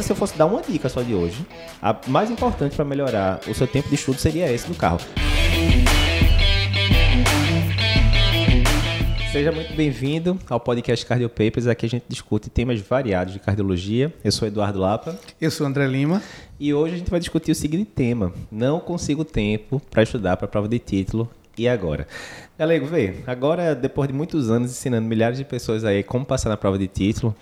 Se eu fosse dar uma dica só de hoje, a mais importante para melhorar o seu tempo de estudo seria esse do carro. Seja muito bem-vindo ao podcast Cardio Papers. Aqui a gente discute temas variados de cardiologia. Eu sou Eduardo Lapa. Eu sou André Lima. E hoje a gente vai discutir o seguinte tema: Não consigo tempo para estudar para a prova de título. E agora? Galego, vê, agora, depois de muitos anos ensinando milhares de pessoas aí como passar na prova de título,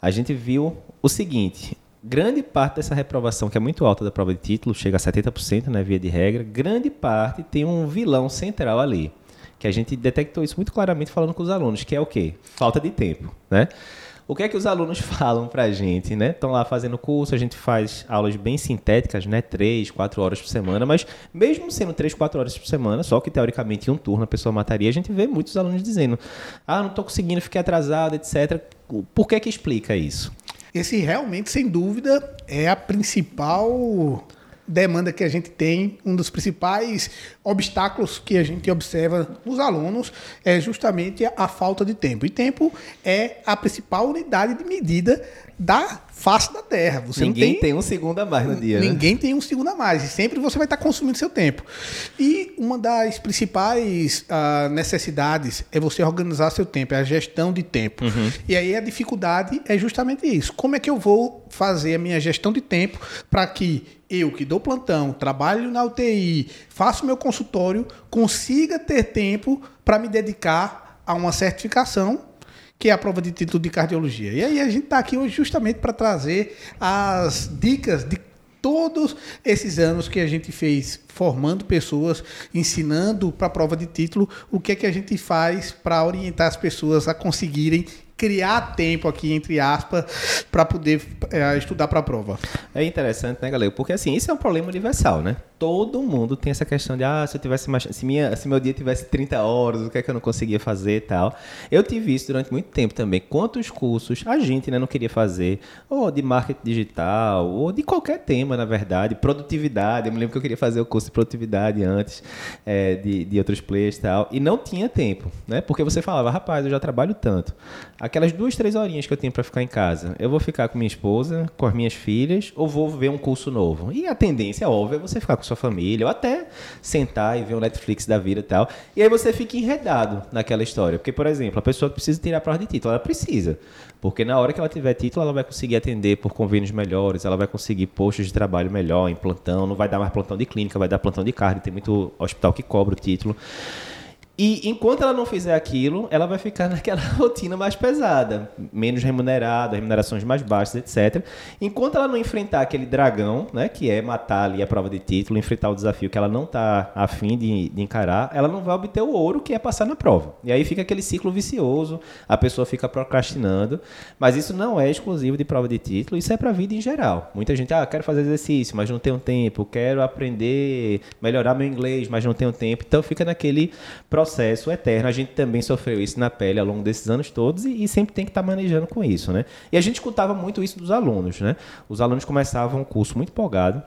a gente viu o seguinte: grande parte dessa reprovação, que é muito alta da prova de título, chega a 70%, né, via de regra, grande parte tem um vilão central ali, que a gente detectou isso muito claramente falando com os alunos, que é o quê? Falta de tempo, né? O que é que os alunos falam para a gente, né? Estão lá fazendo curso, a gente faz aulas bem sintéticas, né? Três, quatro horas por semana, mas mesmo sendo três, quatro horas por semana, só que teoricamente em um turno a pessoa mataria, a gente vê muitos alunos dizendo, ah, não estou conseguindo, fiquei atrasado, etc. Por que que explica isso? Esse realmente, sem dúvida, é a principal demanda que a gente tem, um dos principais obstáculos que a gente observa nos alunos é justamente a, falta de tempo. E tempo é a principal unidade de medida da face da Terra. Você ninguém tem, tem, um segundo a mais no dia. Né? Ninguém né? tem um segundo a mais. E sempre você vai estar consumindo seu tempo. E uma das principais uh, necessidades é você organizar seu tempo, é a gestão de tempo. Uhum. E aí a dificuldade é justamente isso. Como é que eu vou fazer a minha gestão de tempo para que eu que dou plantão, trabalho na UTI, faço meu consultório, consiga ter tempo para me dedicar a uma certificação que é a prova de título de cardiologia. E aí a gente está aqui hoje justamente para trazer as dicas de todos esses anos que a gente fez formando pessoas, ensinando para a prova de título, o que é que a gente faz para orientar as pessoas a conseguirem criar tempo aqui, entre aspas, para poder é, estudar para a prova. É interessante, né, galera? Porque assim, isso é um problema universal, né? Todo mundo tem essa questão de, ah, se eu tivesse mais, se, minha, se meu dia tivesse 30 horas, o que é que eu não conseguia fazer e tal. Eu tive isso durante muito tempo também. Quantos cursos a gente né, não queria fazer, ou de marketing digital, ou de qualquer tema, na verdade, produtividade. Eu me lembro que eu queria fazer o curso de produtividade antes é, de, de outros players e tal, e não tinha tempo, né? Porque você falava, rapaz, eu já trabalho tanto aquelas duas, três horinhas que eu tenho para ficar em casa, eu vou ficar com minha esposa, com as minhas filhas, ou vou ver um curso novo? E a tendência, óbvia, é você ficar com sua família, ou até sentar e ver um Netflix da vida e tal. E aí você fica enredado naquela história. Porque, por exemplo, a pessoa precisa tirar a prova de título, ela precisa. Porque na hora que ela tiver título, ela vai conseguir atender por convênios melhores, ela vai conseguir postos de trabalho melhor em plantão, não vai dar mais plantão de clínica, vai dar plantão de carne, tem muito hospital que cobra o título. E enquanto ela não fizer aquilo, ela vai ficar naquela rotina mais pesada, menos remunerada, remunerações mais baixas, etc. Enquanto ela não enfrentar aquele dragão, né, que é matar ali a prova de título, enfrentar o desafio que ela não está afim de, de encarar, ela não vai obter o ouro que é passar na prova. E aí fica aquele ciclo vicioso, a pessoa fica procrastinando. Mas isso não é exclusivo de prova de título, isso é para a vida em geral. Muita gente, ah, quero fazer exercício, mas não tenho tempo, quero aprender, melhorar meu inglês, mas não tenho tempo. Então fica naquele processo processo eterno. A gente também sofreu isso na pele ao longo desses anos todos e, e sempre tem que estar tá manejando com isso, né? E a gente escutava muito isso dos alunos, né? Os alunos começavam o curso muito empolgado,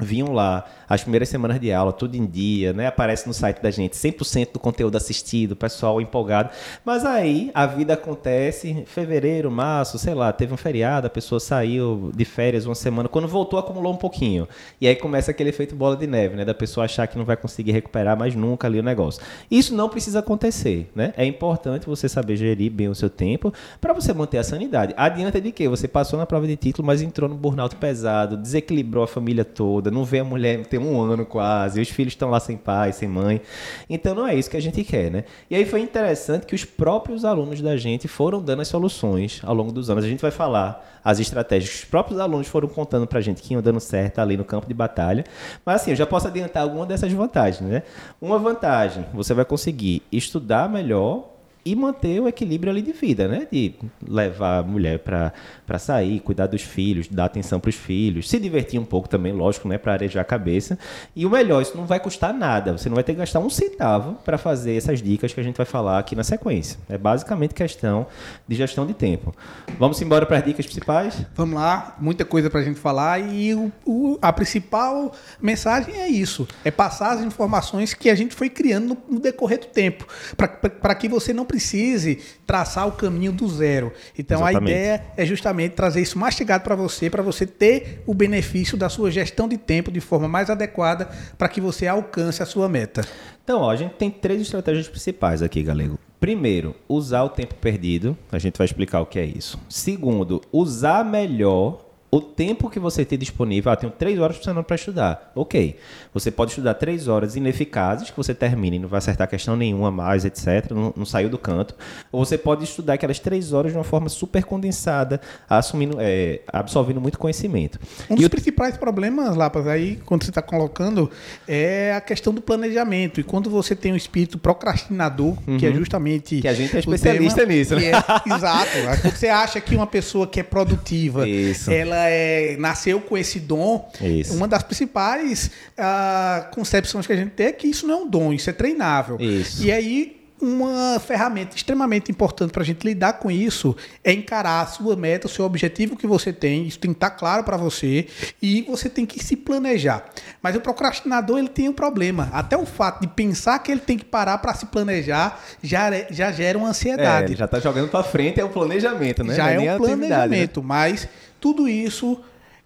vinham lá as primeiras semanas de aula, tudo em dia, né? Aparece no site da gente 100% do conteúdo assistido, pessoal empolgado. Mas aí a vida acontece, fevereiro, março, sei lá, teve um feriado, a pessoa saiu de férias uma semana, quando voltou acumulou um pouquinho. E aí começa aquele efeito bola de neve, né? Da pessoa achar que não vai conseguir recuperar mais nunca ali o negócio. Isso não precisa acontecer, né? É importante você saber gerir bem o seu tempo para você manter a sanidade. Adianta de que você passou na prova de título, mas entrou no burnout pesado, desequilibrou a família toda, não vê a mulher tem um ano quase, os filhos estão lá sem pai, sem mãe. Então não é isso que a gente quer, né? E aí foi interessante que os próprios alunos da gente foram dando as soluções ao longo dos anos. A gente vai falar as estratégias que os próprios alunos foram contando pra gente que iam dando certo ali no campo de batalha. Mas assim, eu já posso adiantar alguma dessas vantagens, né? Uma vantagem, você vai conseguir estudar melhor e manter o equilíbrio ali de vida, né? De levar a mulher para sair, cuidar dos filhos, dar atenção para os filhos, se divertir um pouco também, lógico, né? Para arejar a cabeça. E o melhor, isso não vai custar nada. Você não vai ter que gastar um centavo para fazer essas dicas que a gente vai falar aqui na sequência. É basicamente questão de gestão de tempo. Vamos embora para as dicas principais? Vamos lá, muita coisa para a gente falar e o, o, a principal mensagem é isso: é passar as informações que a gente foi criando no, decorrer do tempo, para que você não precise traçar o caminho do zero. Então Exatamente. a ideia é justamente trazer isso mastigado para você, para você ter o benefício da sua gestão de tempo de forma mais adequada para que você alcance a sua meta. Então, ó, a gente tem três estratégias principais aqui, Galego. Primeiro, usar o tempo perdido. A gente vai explicar o que é isso. Segundo, usar melhor o tempo que você tem disponível. Ah, tenho três horas semana para estudar. Ok. Você pode estudar três horas ineficazes, que você termina e não vai acertar questão nenhuma mais, etc. Não, não saiu do canto. Ou você pode estudar aquelas três horas de uma forma super condensada, assumindo, é, absorvendo muito conhecimento. Um E dos o- principais problemas, Lapas, aí, quando você está colocando, é a questão do planejamento. E quando você tem um espírito procrastinador, que é justamente. Uhum. Que a gente é especialista nisso, né? é- exato. Você acha que uma pessoa que é produtiva, Isso. ela é, nasceu com esse dom, Isso. uma das principais ah, concepções que a gente tem é que isso não é um dom, isso é treinável. Isso. E aí. Uma ferramenta extremamente importante para a gente lidar com isso é encarar a sua meta, o seu objetivo que você tem. Isso tem que estar claro para você e você tem que se planejar. Mas o procrastinador ele tem um problema. Até o fato de pensar que ele tem que parar para se planejar já, já gera uma É, ansiedade ele já tá jogando para frente, é o planejamento, né? já Não é a um né? planejamento, mas tudo isso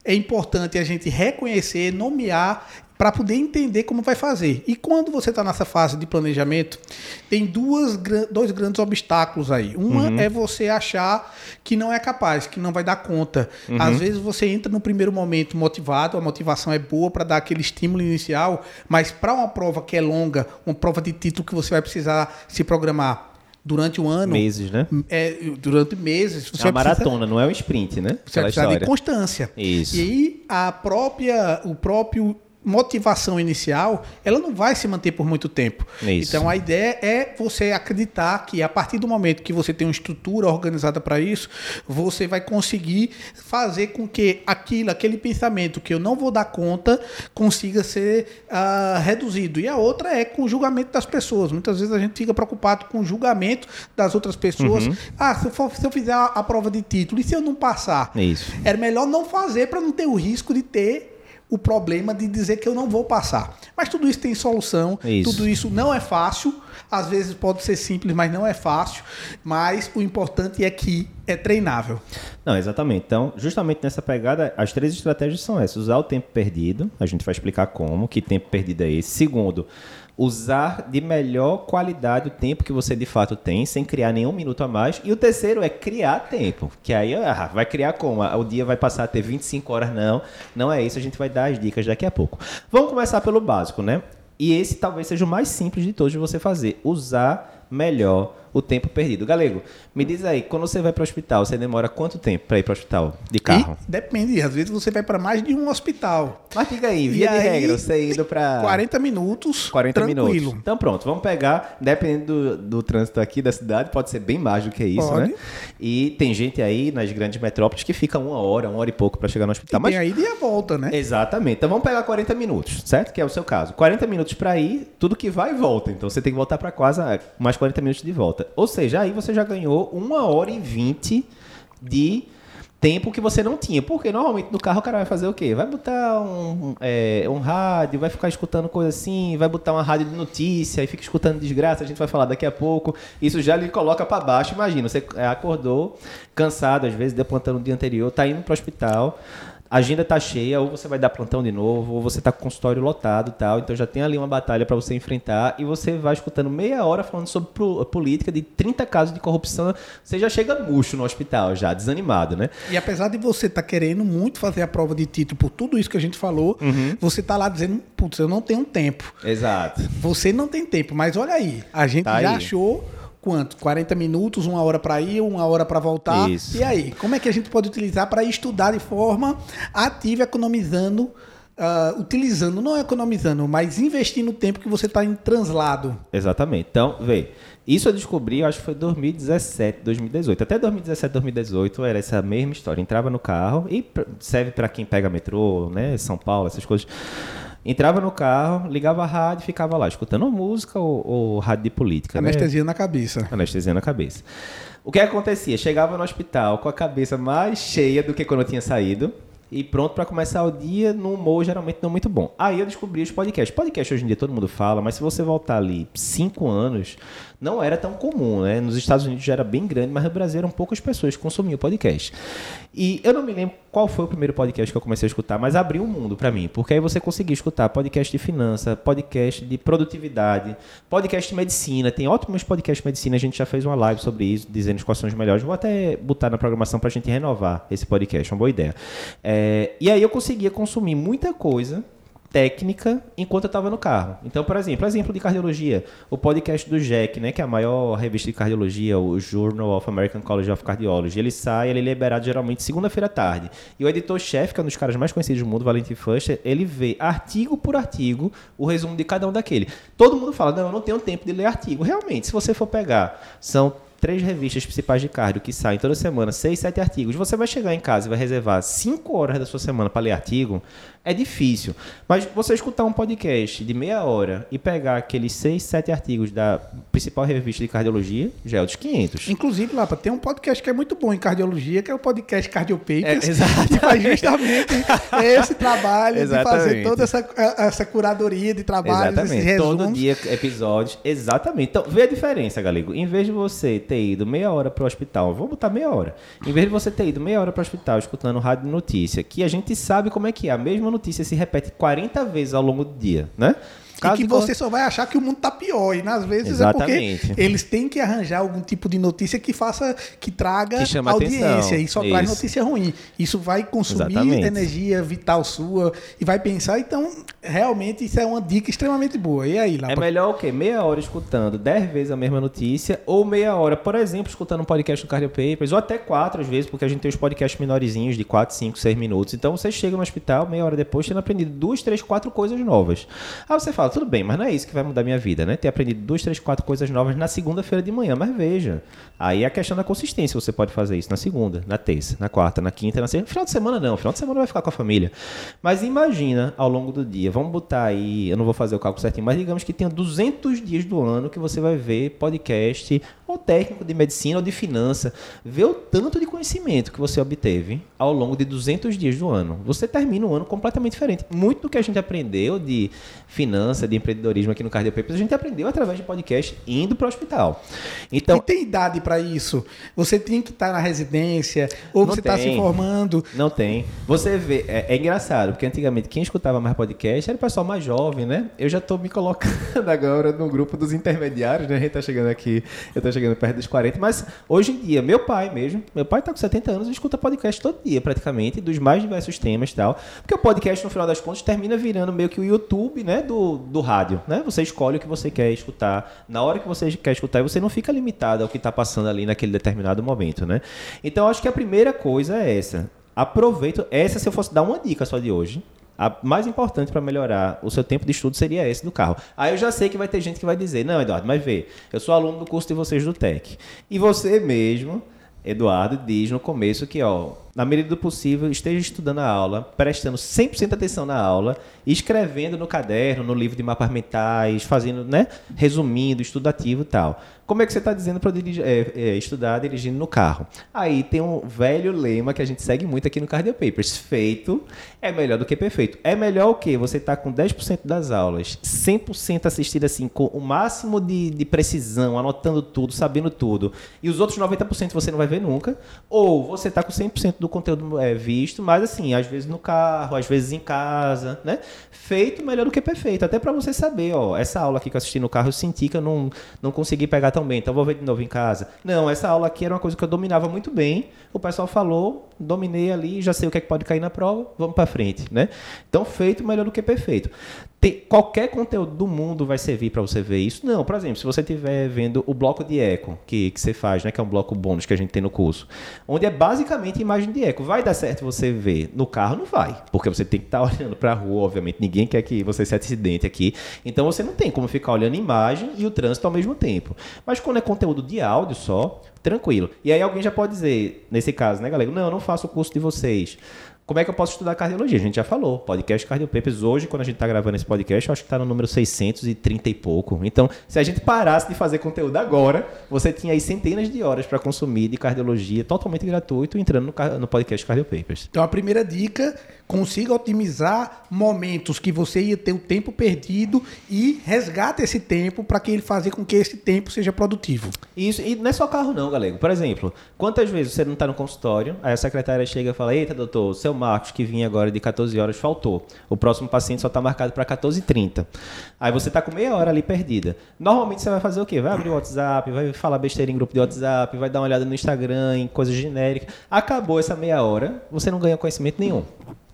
é importante a gente reconhecer, nomear para poder entender como vai fazer. E quando você está nessa fase de planejamento, tem duas, dois grandes obstáculos aí. Uma Uhum. é você achar que não é capaz, que não vai dar conta. Uhum. Às vezes você entra no primeiro momento motivado, a motivação é boa para dar aquele estímulo inicial, mas para uma prova que é longa, uma prova de título que você vai precisar se programar durante um ano, Meses, né? é, durante meses, você É uma maratona, não é um sprint, né? você Aquela precisar de história. constância. Isso. E aí a própria, o próprio motivação inicial, ela não vai se manter por muito tempo. Isso. Então a ideia é você acreditar que a partir do momento que você tem uma estrutura organizada para isso, você vai conseguir fazer com que aquilo, aquele pensamento que eu não vou dar conta, consiga ser ah, reduzido. E a outra é com o julgamento das pessoas. Muitas vezes a gente fica preocupado com o julgamento das outras pessoas. Uhum. Ah, se eu, for- se eu fizer a, a prova de título, e se eu não passar? Isso. Era melhor não fazer para não ter o risco de ter o problema de dizer que eu não vou passar. Mas tudo isso tem solução. Isso. Tudo isso não é fácil. Às vezes pode ser simples, mas não é fácil. Mas o importante é que é treinável. Não, exatamente. Então, justamente nessa pegada, as três estratégias são essas: usar o tempo perdido, a gente vai explicar como, que tempo perdido é esse. Segundo, usar de melhor qualidade o tempo que você de fato tem, sem criar nenhum minuto a mais. E o terceiro é criar tempo, que aí ah, vai criar como? Ah, O dia vai passar a ter 25 horas, não. Não é isso, a gente vai dar as dicas daqui a pouco. Vamos começar pelo básico, né? E esse talvez seja o mais simples de todos de você fazer: usar melhor o tempo perdido. Galego, me diz aí, quando você vai para o hospital, você demora quanto tempo para ir para o hospital de carro? E depende. Às vezes você vai para mais de um hospital. Mas diga aí, E via de aí, regra, você indo para 40 minutos. 40 tranquilo. minutos. Então pronto, vamos pegar, dependendo do, do trânsito aqui da cidade, pode ser bem mais do que isso, Pode. né? E tem gente aí nas grandes metrópoles que fica uma hora, uma hora e pouco para chegar no E hospital. Mas tem aí de a volta, né? Exatamente. Então vamos pegar 40 minutos, certo? Que é o seu caso. 40 minutos para ir, tudo que vai e volta. Então você tem que voltar para casa mais 40 minutos de volta. Ou seja, aí você já ganhou uma hora e 20 de tempo que você não tinha. Porque normalmente no carro o cara vai fazer o quê? Vai botar um, é, um rádio, vai ficar escutando coisa assim, vai botar uma rádio de notícia e fica escutando desgraça, a gente vai falar daqui a pouco. Isso já lhe coloca para baixo. Imagina, você acordou cansado, às vezes, deu plantão no dia anterior, tá indo para o hospital. A agenda tá cheia, ou você vai dar plantão de novo, ou você tá com o consultório lotado e tal. Então já tem ali uma batalha para você enfrentar e você vai escutando meia hora falando sobre política de 30 casos de corrupção. Você já chega murcho no hospital, já desanimado, né? E apesar de você estar querendo muito fazer a prova de título por tudo isso que a gente falou, Uhum. você tá lá dizendo, putz, eu não tenho tempo. Exato. Você não tem tempo, mas olha aí, a gente Tá já aí. achou quanto? 40 minutos, uma hora para ir, uma hora para voltar. Isso. E aí, como é que a gente pode utilizar para estudar de forma ativa, economizando, ah, utilizando, não economizando, mas investindo o tempo que você está em translado? Exatamente. Então, vê, isso eu descobri, eu acho que foi 2017, 2018. Até 2017, 2018 era essa mesma história. Entrava no carro e serve para quem pega metrô, né, São Paulo, essas coisas. Entrava no carro, ligava a rádio e ficava lá escutando música ou, ou rádio de política. né? Anestesia na cabeça. Anestesia na cabeça. O que acontecia? Chegava no hospital com a cabeça mais cheia do que quando eu tinha saído. e pronto para começar o dia num humor geralmente não muito bom. Aí eu descobri os podcasts. Podcast hoje em dia todo mundo fala, mas se você voltar ali cinco anos, não era tão comum, né? Nos Estados Unidos já era bem grande, mas no Brasil eram poucas pessoas que consumiam podcast. E eu não me lembro qual foi o primeiro podcast que eu comecei a escutar, mas abriu um mundo para mim, porque aí você conseguia escutar podcast de finança, podcast de produtividade, podcast de medicina, tem ótimos podcasts de medicina, a gente já fez uma live sobre isso, dizendo quais são os melhores. Vou até botar na programação para a gente renovar esse podcast, uma boa ideia. É, e aí eu conseguia consumir muita coisa técnica enquanto eu estava no carro. Então, por exemplo, exemplo de cardiologia, o podcast do Jack, né, que é a maior revista de cardiologia, o Journal of American College of Cardiology, ele sai, ele é liberado geralmente segunda-feira à tarde. E o editor-chefe, que é um dos caras mais conhecidos do mundo, Valentin Fuster, ele vê artigo por artigo o resumo de cada um daquele. Todo mundo fala, não, eu não tenho tempo de ler artigo. Realmente, se você for pegar, são três revistas principais de cardio que saem toda semana, seis, sete artigos, você vai chegar em casa e vai reservar cinco horas da sua semana para ler artigo, é difícil. Mas você escutar um podcast de meia hora e pegar aqueles seis, sete artigos da principal revista de cardiologia, já é dos 500. Inclusive, Lapa, tem um podcast que é muito bom em cardiologia, que é o podcast Cardio Papers, é, que faz justamente esse trabalho exatamente. de fazer toda essa, essa curadoria de trabalhos, exatamente. Todo dia episódios. Exatamente. Então, vê a diferença, Galego. Em vez de você ter ido meia hora para o hospital, vamos botar meia hora. Em vez de você ter ido meia hora para o hospital escutando rádio notícia, que a gente sabe como é que é, a mesma notícia se repete 40 vezes ao longo do dia, né? E que você só vai achar que o mundo está pior. E às vezes Exatamente. é porque eles têm que arranjar algum tipo de notícia que faça, que traga que audiência atenção. e só Isso. traz notícia ruim. Isso vai consumir Exatamente. energia vital sua e vai pensar. Então, realmente, isso é uma dica extremamente boa. E aí, lá É melhor o quê? Meia hora escutando 10 vezes a mesma notícia, ou meia hora, por exemplo, escutando um podcast do Cardio Papers, ou até quatro às vezes, porque a gente tem os podcasts menorzinhos de 4, 5, 6 minutos. Então você chega no hospital, meia hora depois, tendo aprendido duas, três, quatro coisas novas. Aí você fala, tudo bem, mas não é isso que vai mudar minha vida, né? Ter aprendido duas, três, quatro coisas novas na segunda-feira de manhã. Mas veja, aí é a questão da consistência. Você pode fazer isso na segunda, na terça, na quarta, na quinta, na sexta. Final de semana não. Final de semana vai ficar com a família. Mas imagina ao longo do dia. Vamos botar aí, eu não vou fazer o cálculo certinho, mas digamos que tenha 200 dias do ano que você vai ver podcast ou técnico de medicina ou de finança. Ver o tanto de conhecimento que você obteve ao longo de 200 dias do ano. Você termina um ano completamente diferente. Muito do que a gente aprendeu de finança, de empreendedorismo aqui no Cardio Papers, a gente aprendeu através de podcast indo para o hospital. Então, e tem idade para isso? Você tem que estar tá na residência ou você está se formando? Não tem. Você vê, é, é, engraçado, porque antigamente quem escutava mais podcast era o pessoal mais jovem, né? Eu já estou me colocando agora no grupo dos intermediários, né? A gente está chegando aqui, eu estou chegando perto dos 40, mas hoje em dia, meu pai mesmo, meu pai está com 70 anos e escuta podcast todo dia praticamente, dos mais diversos temas e tal. Porque o podcast, no final das contas, termina virando meio que o YouTube, né? Do, do rádio, né? Você escolhe o que você quer escutar na hora que você quer escutar e você não fica limitado ao que está passando ali naquele determinado momento, né? Então, acho que a primeira coisa é essa. Aproveito. Essa, se eu fosse dar uma dica só de hoje, a mais importante para melhorar o seu tempo de estudo seria esse do carro. Aí eu já sei que vai ter gente que vai dizer: Não, Eduardo, mas vê, eu sou aluno do curso de vocês do TEC. E você mesmo, Eduardo, diz no começo que, ó, na medida do possível, esteja estudando a aula, prestando 100% atenção na aula, escrevendo no caderno, no livro de mapas mentais, fazendo, né, resumindo, estudativo e tal. Como é que você está dizendo para é, é, estudar dirigindo no carro? Aí tem um velho lema que a gente segue muito aqui no Cardio Papers. Feito é melhor do que perfeito. É melhor o quê? Você está com 10% das aulas, 100% assistido assim, com o máximo de, de precisão, anotando tudo, sabendo tudo, e os outros 90% você não vai ver nunca, ou você está com 100% do conteúdo é, visto, mas assim, às vezes no carro, às vezes em casa, né? Feito melhor do que perfeito. Até para você saber, ó, essa aula aqui que eu assisti no carro, eu senti que eu não, não consegui pegar tão bem, então vou ver de novo em casa. Não, essa aula aqui era uma coisa que eu dominava muito bem. O pessoal falou, dominei ali, já sei o que é que pode cair na prova, vamos para frente, né? Então, feito melhor do que perfeito. Qualquer conteúdo do mundo vai servir para você ver isso? Não, por exemplo, se você estiver vendo o bloco de eco que, que você faz, né, que é um bloco bônus que a gente tem no curso, onde é basicamente imagem de eco. Vai dar certo você ver no carro? Não vai, porque você tem que estar tá olhando para a rua, obviamente. Ninguém quer que você se acidente aqui. Então você não tem como ficar olhando imagem e o trânsito ao mesmo tempo. Mas quando é conteúdo de áudio só, tranquilo. E aí alguém já pode dizer, nesse caso, né, galera? Não, eu não faço o curso de vocês. Como é que eu posso estudar cardiologia? A gente já falou, podcast Cardiopapers. Hoje, quando a gente está gravando esse podcast, eu acho que está no número 630 e pouco. Então, se a gente parasse de fazer conteúdo agora, você tinha aí centenas de horas para consumir de cardiologia totalmente gratuito entrando no, no podcast Cardiopapers. Então, a primeira dica, consiga otimizar momentos que você ia ter o tempo perdido e resgate esse tempo para que ele fazer com que esse tempo seja produtivo. Isso, e não é só carro não, galego. Por exemplo, quantas vezes você não está no consultório, aí a secretária chega e fala, eita, doutor, seu Marcos, que vinha agora de 14 horas, faltou. O próximo paciente só está marcado para 14h30. Aí você está com meia hora ali perdida. Normalmente você vai fazer o quê? Vai abrir o WhatsApp, vai falar besteira em grupo de WhatsApp, vai dar uma olhada no Instagram, em coisas genéricas. Acabou essa meia hora, você não ganha conhecimento nenhum.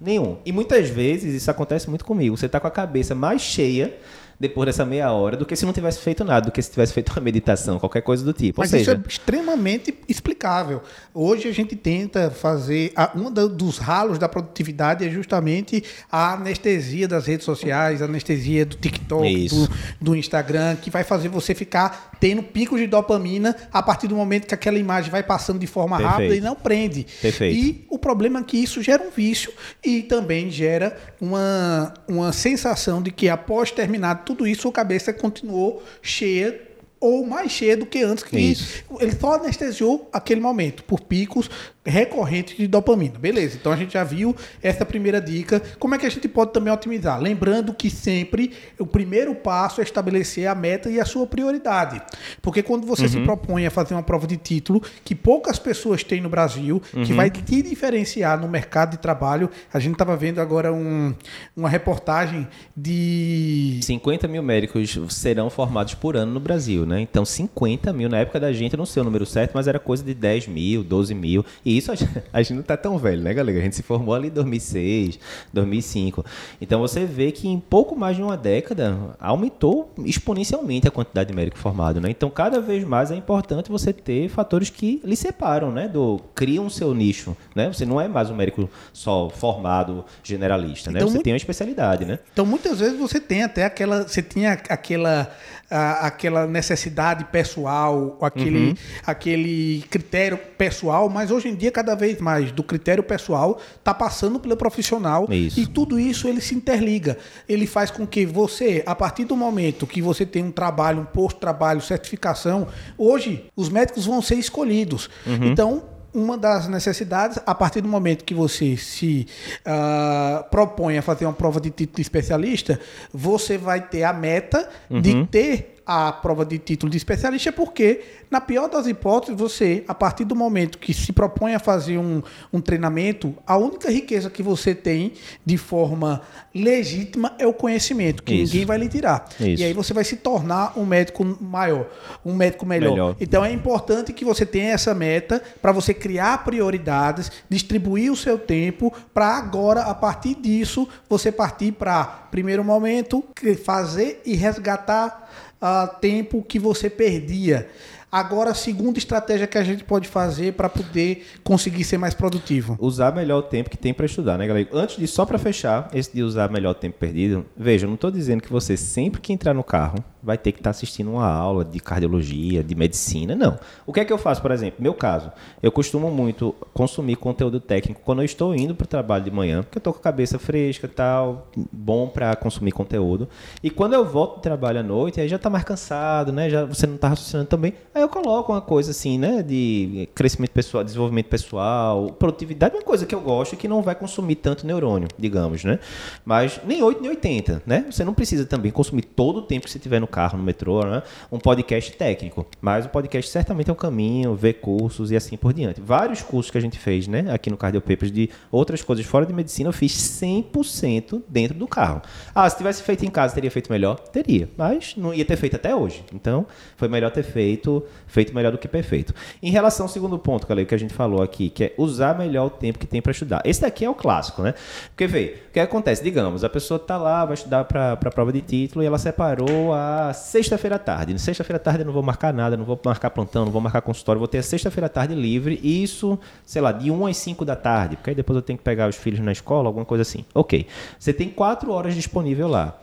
Nenhum. E muitas vezes isso acontece muito comigo. Você está com a cabeça mais cheia depois dessa meia hora do que se não tivesse feito nada, do que se tivesse feito uma meditação, qualquer coisa do tipo. Mas seja, isso é extremamente explicável. Hoje a gente tenta fazer. A, um dos ralos da produtividade é justamente a anestesia das redes sociais, a anestesia do TikTok, do, do, Instagram, que vai fazer você ficar tendo picos de dopamina a partir do momento que aquela imagem vai passando de forma Perfeito. rápida e não prende. Perfeito. E o problema é que isso gera um vício e também gera uma, uma sensação de que após terminar tudo isso, a cabeça continuou cheia ou mais cheia do que antes que Isso. ele só anestesiou aquele momento por picos recorrentes de dopamina. Beleza, então a gente já viu essa primeira dica. Como é que a gente pode também otimizar? Lembrando que sempre o primeiro passo é estabelecer a meta e a sua prioridade. Porque quando você uhum. se propõe a fazer uma prova de título, que poucas pessoas têm no Brasil, uhum. que vai te diferenciar no mercado de trabalho, a gente estava vendo agora um, uma reportagem de... 50 mil médicos serão formados por ano no Brasil, né? Então, 50 mil, na época da gente, eu não sei o número certo, mas era coisa de 10 mil, 12 mil. E isso a gente, a gente não tá tão velho, né, galera? A gente se formou ali em 2006, 2005. Então, você vê que em pouco mais de uma década, aumentou exponencialmente a quantidade de médico formado, né? Então, cada vez mais é importante você ter fatores que lhe separam, né? Do, criam seu nicho, né? Você não é mais um médico só formado generalista, né? Então, você tem uma especialidade, né? Então, muitas vezes você tem até aquela... Você tinha aquela a, aquela necessidade pessoal, aquele, uhum. aquele critério pessoal, mas hoje em dia, cada vez mais, do critério pessoal está passando pelo profissional isso. e tudo isso ele se interliga. Ele faz com que você, a partir do momento que você tem um trabalho, um posto de trabalho, certificação, hoje os médicos vão ser escolhidos. Uhum. Então, uma das necessidades, a partir do momento que você se uh, propõe a fazer uma prova de título de especialista, você vai ter a meta uhum. de ter a prova de título de especialista é porque, na pior das hipóteses, você, a partir do momento que se propõe a fazer um, um treinamento, a única riqueza que você tem de forma legítima é o conhecimento, que Isso. ninguém vai lhe tirar. Isso. E aí você vai se tornar um médico maior, um médico melhor. melhor. Então é importante que você tenha essa meta para você criar prioridades, distribuir o seu tempo, para agora, a partir disso, você partir para, primeiro momento, fazer e resgatar uh, tempo que você perdia. Agora, a segunda estratégia que a gente pode fazer para poder conseguir ser mais produtivo. Usar melhor o tempo que tem para estudar, né, galera? Antes de só para fechar, esse de usar melhor o tempo perdido, veja, eu não estou dizendo que você sempre que entrar no carro vai ter que estar tá assistindo uma aula de cardiologia, de medicina, não. O que é que eu faço, por exemplo? Meu caso, eu costumo muito consumir conteúdo técnico quando eu estou indo para o trabalho de manhã, porque eu estou com a cabeça fresca, tal, bom para consumir conteúdo. E quando eu volto do trabalho à noite, aí já está mais cansado, né? Já você não está raciocinando também. Aí eu coloco uma coisa assim, né, de crescimento pessoal, desenvolvimento pessoal, produtividade, uma coisa que eu gosto e que não vai consumir tanto neurônio, digamos, né? Mas nem 8 nem 80, né? Você não precisa também consumir todo o tempo que você tiver no carro, no metrô, né? um podcast técnico. Mas o podcast certamente é um caminho, ver cursos e assim por diante. Vários cursos que a gente fez né, aqui no Cardio Papers de outras coisas fora de medicina, eu fiz 100% dentro do carro. Ah, se tivesse feito em casa, teria feito melhor? Teria, mas não ia ter feito até hoje. Então, foi melhor ter feito, feito melhor do que perfeito. Em relação ao segundo ponto, que a gente falou aqui, que é usar melhor o tempo que tem para estudar. Esse daqui é o clássico, né? Porque, vê, o que acontece? Digamos, a pessoa está lá, vai estudar para a prova de título e ela separou a sexta-feira à tarde. Sexta-feira à tarde eu não vou marcar nada, não vou marcar plantão, não vou marcar consultório, vou ter a sexta-feira à tarde livre, e isso, sei lá, de 1 às 5 da tarde, porque aí depois eu tenho que pegar os filhos na escola, alguma coisa assim. Ok. Você tem quatro horas disponível lá.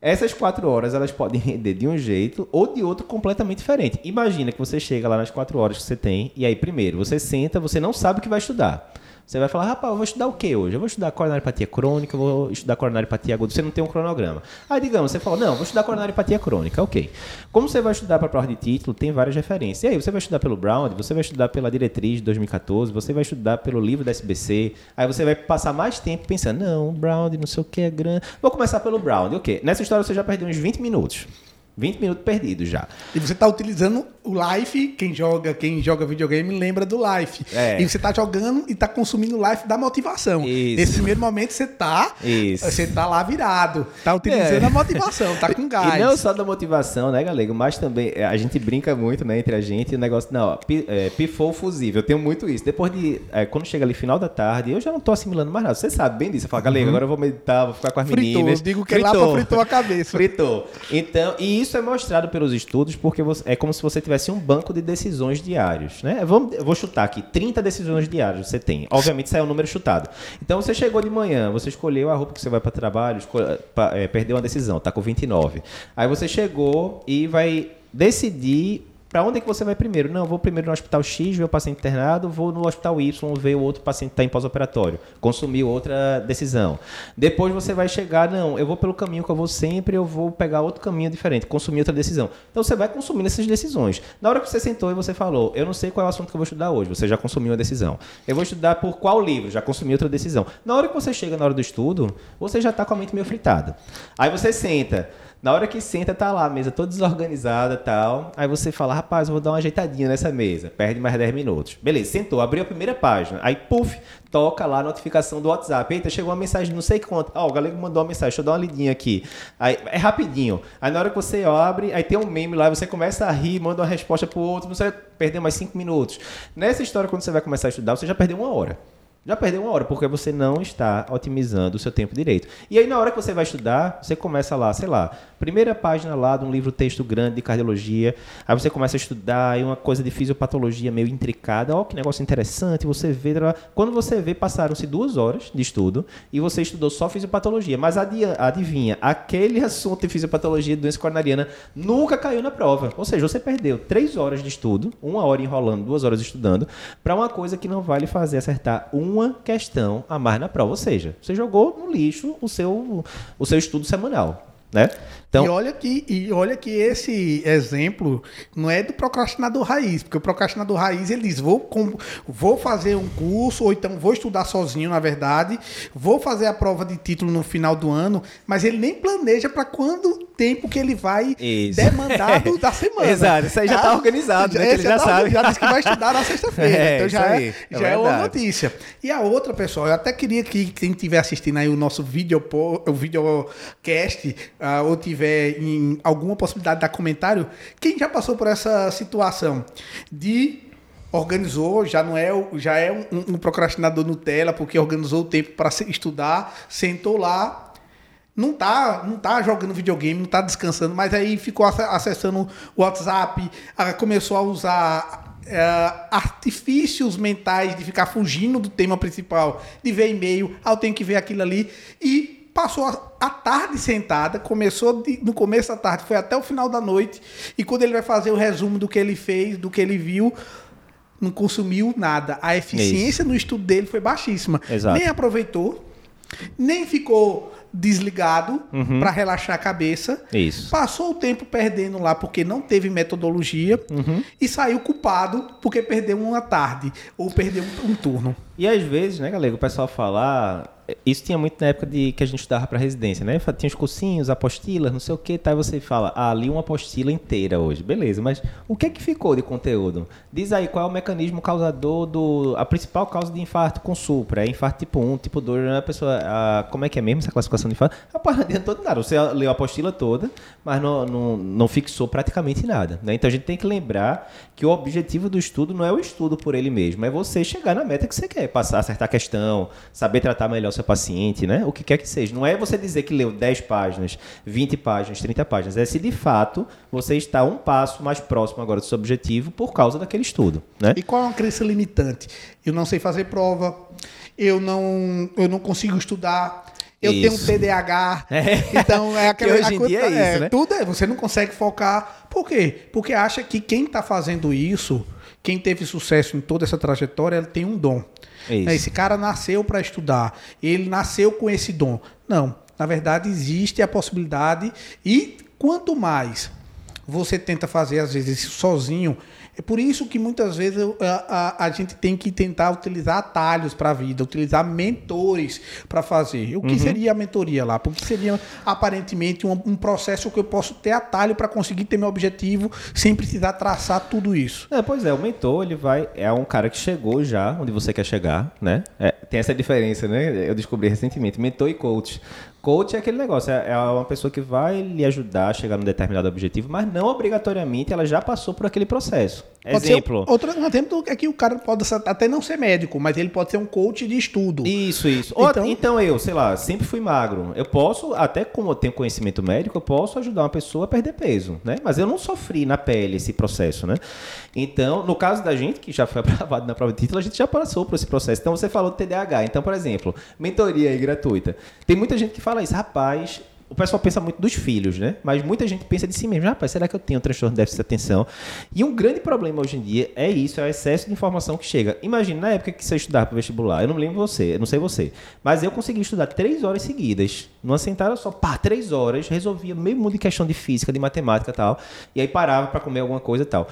Essas quatro horas elas podem render de um jeito ou de outro completamente diferente. Imagina que você chega lá nas quatro horas que você tem, e aí, primeiro, você senta, você não sabe o que vai estudar. Você vai falar, rapaz, eu vou estudar o que hoje? Eu vou estudar coronariopatia crônica, eu vou estudar coronariopatia aguda. Você não tem um cronograma. Aí, digamos, você fala, não, vou estudar coronariopatia crônica, ok. Como você vai estudar para prova de título, tem várias referências. E aí, você vai estudar pelo Brown, você vai estudar pela diretriz de 2014, você vai estudar pelo livro da SBC. Aí você vai passar mais tempo pensando, não, Brown, não sei o que é grande. Vou começar pelo Brown, ok. Nessa história você já perdeu uns 20 minutos. 20 minutos perdidos já. E você está utilizando o Life, quem joga, quem joga videogame lembra do Life. É. E você está jogando e está consumindo o Life da motivação. Isso. Nesse primeiro momento você está, você tá lá virado, está utilizando é. a motivação, está com gás. E não só da motivação, né, galego, mas também é, a gente brinca muito, né, entre a gente, o negócio, não, é, pifou o fusível, eu tenho muito isso. Depois de, é, quando chega ali final da tarde, eu já não estou assimilando mais nada. Você sabe bem disso. Você fala, galego, uhum. agora eu vou meditar, vou ficar com as fritou, meninas. Digo que fritou. lá pra fritou a cabeça. Fritou. Então, e isso é mostrado pelos estudos porque você, é como se você tivesse um banco de decisões diários, né? Vamos, eu vou chutar aqui, 30 decisões diárias você tem. Obviamente isso é um número chutado. Então você chegou de manhã, você escolheu a roupa que você vai para trabalho, escolhe, pra, é, perdeu uma decisão, tá com 29. Aí você chegou e vai decidir para onde é que você vai primeiro? Não, vou primeiro no hospital X, ver o paciente internado, vou no hospital Y, ver o outro paciente que está em pós-operatório. Consumir outra decisão. Depois você vai chegar, não, eu vou pelo caminho que eu vou sempre, eu vou pegar outro caminho diferente, consumir outra decisão. Então você vai consumindo essas decisões. Na hora que você sentou e você falou, eu não sei qual é o assunto que eu vou estudar hoje, você já consumiu uma decisão. Eu vou estudar por qual livro, já consumi outra decisão. Na hora que você chega na hora do estudo, você já está com a mente meio fritada. Aí você senta. Na hora que senta, tá lá a mesa toda desorganizada tal. Aí você fala, rapaz, vou dar uma ajeitadinha nessa mesa. Perde mais 10 minutos. Beleza, sentou, abriu a primeira página. Aí, puf, toca lá a notificação do WhatsApp. Eita, chegou uma mensagem, não sei quanto. Ó, oh, o galego mandou uma mensagem, deixa eu dar uma lidinha aqui. Aí, é rapidinho. Aí na hora que você abre, aí tem um meme lá, você começa a rir, manda uma resposta pro outro, você vai perder mais 5 minutos. Nessa história, quando você vai começar a estudar, você já perdeu uma hora. Já perdeu uma hora, porque você não está otimizando o seu tempo direito. E aí, na hora que você vai estudar, você começa lá, sei lá, primeira página lá de um livro texto grande de cardiologia, aí você começa a estudar aí uma coisa de fisiopatologia meio intricada, ó, que negócio interessante, você vê, quando você vê, passaram-se duas horas de estudo e você estudou só fisiopatologia, mas adivinha, aquele assunto de fisiopatologia de doença coronariana nunca caiu na prova. Ou seja, você perdeu três horas de estudo, uma hora enrolando, duas horas estudando, para uma coisa que não vai lhe fazer acertar um uma questão a mais na prova. Ou seja, você jogou no lixo o seu, o seu estudo semanal. Né? Então, e, olha que, e olha que esse exemplo não é do procrastinador raiz, porque o procrastinador raiz ele diz: vou, com, vou fazer um curso, ou então vou estudar sozinho, na verdade, vou fazer a prova de título no final do ano, mas ele nem planeja para quando tempo que ele vai isso. demandado da semana. Exato, isso aí já está ah, organizado, né? Ele já, já tá, sabe. Já disse que vai estudar na sexta-feira, é, então já, é, é, já é, uma notícia. E a outra, pessoal, eu até queria que quem estiver assistindo aí o nosso vídeo, o videocast, uh, ou tiver tiver em alguma possibilidade de dar comentário, quem já passou por essa situação de organizou, já não é, já é um, um procrastinador Nutella, porque organizou o tempo para estudar, sentou lá, não tá, não tá jogando videogame, não tá descansando, mas aí ficou acessando o WhatsApp, começou a usar é, artifícios mentais de ficar fugindo do tema principal, de ver e-mail, ah, eu tenho que ver aquilo ali, e passou a, tarde sentada, começou de, no começo da tarde, foi até o final da noite, e quando ele vai fazer o resumo do que ele fez, do que ele viu, não consumiu nada. A eficiência no estudo dele foi baixíssima. Exato. Nem aproveitou, nem ficou desligado uhum. para relaxar a cabeça. Isso. Passou o tempo perdendo lá porque não teve metodologia uhum. e saiu culpado porque perdeu uma tarde ou perdeu um, um turno. E às vezes, né, galera, o pessoal fala, ah, isso tinha muito na época de que a gente estudava para residência, né? Tinha os cursinhos, apostilas, não sei o que, tá? E você fala, ah, li uma apostila inteira hoje, beleza? Mas o que é que ficou de conteúdo? Diz aí qual é o mecanismo causador do, a principal causa de infarto com supra, é infarto tipo 1, tipo 2, né? a pessoa, a, como é que é mesmo essa classificação de infarto? Rapaz, não adiantou nada. Você leu a apostila toda, mas não, não, não fixou praticamente nada, né? Então a gente tem que lembrar que o objetivo do estudo não é o estudo por ele mesmo, é você chegar na meta que você quer, passar, acertar a questão, saber tratar melhor seu paciente, né? O que quer que seja. Não é você dizer que leu 10 páginas, 20 páginas, 30 páginas, é se de fato você está um passo mais próximo agora do seu objetivo por causa daquele estudo, né? E qual é uma crença limitante? Eu não sei fazer prova, eu não, eu não consigo estudar, eu isso. tenho TDAH. É. Então é aquela que hoje dia é, é isso, né? Tudo é, você não consegue focar. Por quê? Porque acha que quem está fazendo isso quem teve sucesso em toda essa trajetória, ele tem um dom. É isso. Esse cara nasceu para estudar, ele nasceu com esse dom. Não, na verdade existe a possibilidade e quanto mais você tenta fazer às vezes sozinho, é por isso que muitas vezes a, a, a gente tem que tentar utilizar atalhos para a vida, utilizar mentores para fazer. O que Uhum. seria a mentoria lá? Porque seria aparentemente um, um processo que eu posso ter atalho para conseguir ter meu objetivo sem precisar traçar tudo isso. É, pois é, o mentor, ele vai. É um cara que chegou já onde você quer chegar, né? É, tem essa diferença, né? Eu descobri recentemente. Mentor e coach. Coach é aquele negócio, é é uma pessoa que vai lhe ajudar a chegar num determinado objetivo, mas não obrigatoriamente ela já passou por aquele processo. Pode Exemplo. outro exemplo é que o cara pode até não ser médico, mas ele pode ser um coach de estudo. Isso, isso. Então- Então, eu, sei lá, sempre fui magro. Eu posso, até como eu tenho conhecimento médico, eu posso ajudar uma pessoa a perder peso, né? Mas eu não sofri na pele esse processo, né? Então, no caso da gente, que já foi aprovado na prova de título, a gente já passou por esse processo. Então, você falou do TDAH. Então, por exemplo, mentoria aí gratuita. Tem muita gente que fala isso, rapaz. O pessoal pensa muito dos filhos, né? Mas muita gente pensa de si mesmo. Rapaz, será que eu tenho transtorno de déficit de atenção? E um grande problema hoje em dia é isso, é o excesso de informação que chega. Imagina, na época que você estudava para vestibular, eu não lembro você, eu não sei você, mas eu consegui estudar três horas seguidas. Numa sentada só, pá, três horas, resolvia meio mundo de questão de física, de matemática e tal. E aí parava para comer alguma coisa e tal.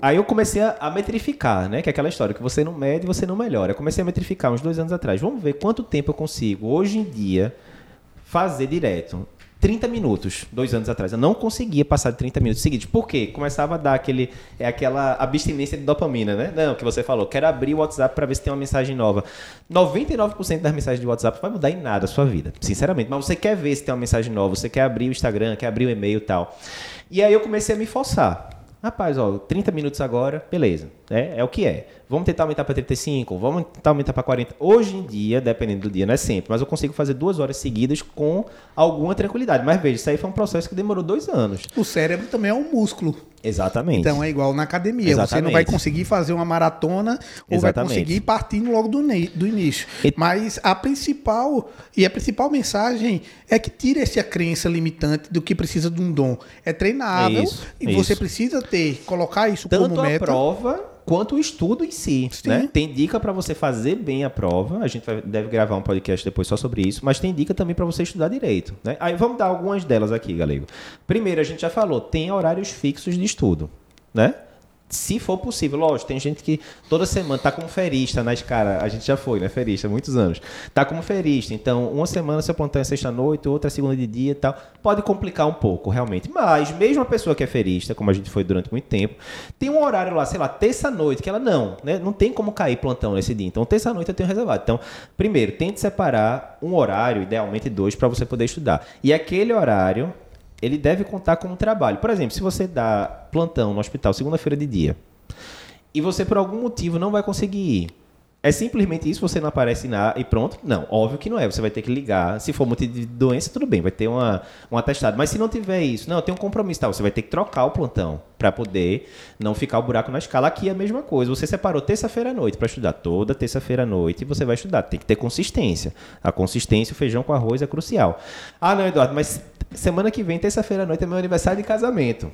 Aí eu comecei a, a metrificar, né? Que é aquela história que você não mede, você não melhora. Eu comecei a metrificar uns dois anos atrás. Vamos ver quanto tempo eu consigo, hoje em dia, fazer direto. 30 minutos, dois anos atrás. Eu não conseguia passar de 30 minutos seguidos. Por quê? Começava a dar aquele, é aquela abstinência de dopamina, né? Não, que você falou. Quero abrir o WhatsApp para ver se tem uma mensagem nova. 99% das mensagens de WhatsApp não vai mudar em nada a sua vida, sinceramente. Mas você quer ver se tem uma mensagem nova, você quer abrir o Instagram, quer abrir o e-mail e tal. E aí eu comecei a me forçar. Rapaz, ó, 30 minutos agora, beleza. É, é o que é. Vamos tentar aumentar para 35, vamos tentar aumentar para 40. Hoje em dia, dependendo do dia, não é sempre, mas eu consigo fazer duas horas seguidas com alguma tranquilidade. Mas veja, isso aí foi um processo que demorou dois anos. O cérebro também é um músculo. Exatamente. Então é igual na academia. Você não Exatamente. vai conseguir fazer uma maratona ou vai Exatamente. conseguir partindo logo do, do início. E- Mas a principal e a principal mensagem é que tira essa crença limitante do que precisa de um dom. É treinável Isso, e você isso. precisa ter, colocar isso Tanto como a meta. prova quanto o estudo em si. Né? Tem dica para você fazer bem a prova. A gente vai- deve gravar um podcast depois só sobre isso, mas tem dica também para você estudar direito. Né? Aí vamos dar algumas delas aqui, galego. Primeiro, a gente já falou, tem horários fixos de estudo. Né? Se for possível, lógico, tem gente que toda semana tá como ferista nas caras. A gente já foi, né? Ferista, muitos anos. Tá como ferista. Então, uma semana seu plantão é sexta-noite, outra é segunda de dia e tal. Pode complicar um pouco, realmente. Mas, mesmo a pessoa que é ferista, como a gente foi durante muito tempo, tem um horário lá, sei lá, terça-noite, que ela não, né? Não tem como cair plantão nesse dia. Então, terça-noite eu tenho reservado. Então, primeiro, tente separar um horário, idealmente dois, para você poder estudar. E aquele horário ele deve contar como trabalho. Por exemplo, se você dá plantão no hospital segunda-feira de dia e você por algum motivo não vai conseguir ir, é simplesmente isso, você não aparece na e pronto? Não, óbvio que não é. Você vai ter que ligar. Se for motivo de doença, tudo bem, vai ter uma, um atestado. Mas se não tiver isso, não, tem um compromisso, tá? Você vai ter que trocar o plantão para poder não ficar o buraco na escala. Aqui é a mesma coisa. Você separou terça-feira à noite para estudar toda terça-feira à noite e você vai estudar. Tem que ter consistência. A consistência, o feijão com arroz é crucial. Ah, não, Eduardo, mas semana que vem, terça-feira à noite, é meu aniversário de casamento.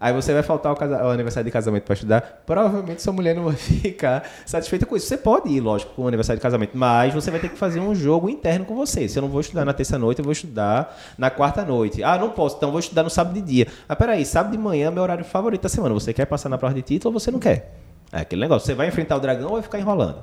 Aí você vai faltar o, casa- o aniversário de casamento para estudar. Provavelmente sua mulher não vai ficar satisfeita com isso. Você pode ir, lógico, com o aniversário de casamento, mas você vai ter que fazer um jogo interno com você. Se eu não vou estudar na terça-noite, eu vou estudar na quarta-noite. Ah, não posso, então vou estudar no sábado de dia. Ah, peraí, sábado de manhã é meu horário favorito da semana. Você quer passar na prova de título ou você não quer? É aquele negócio. Você vai enfrentar o dragão ou vai ficar enrolando?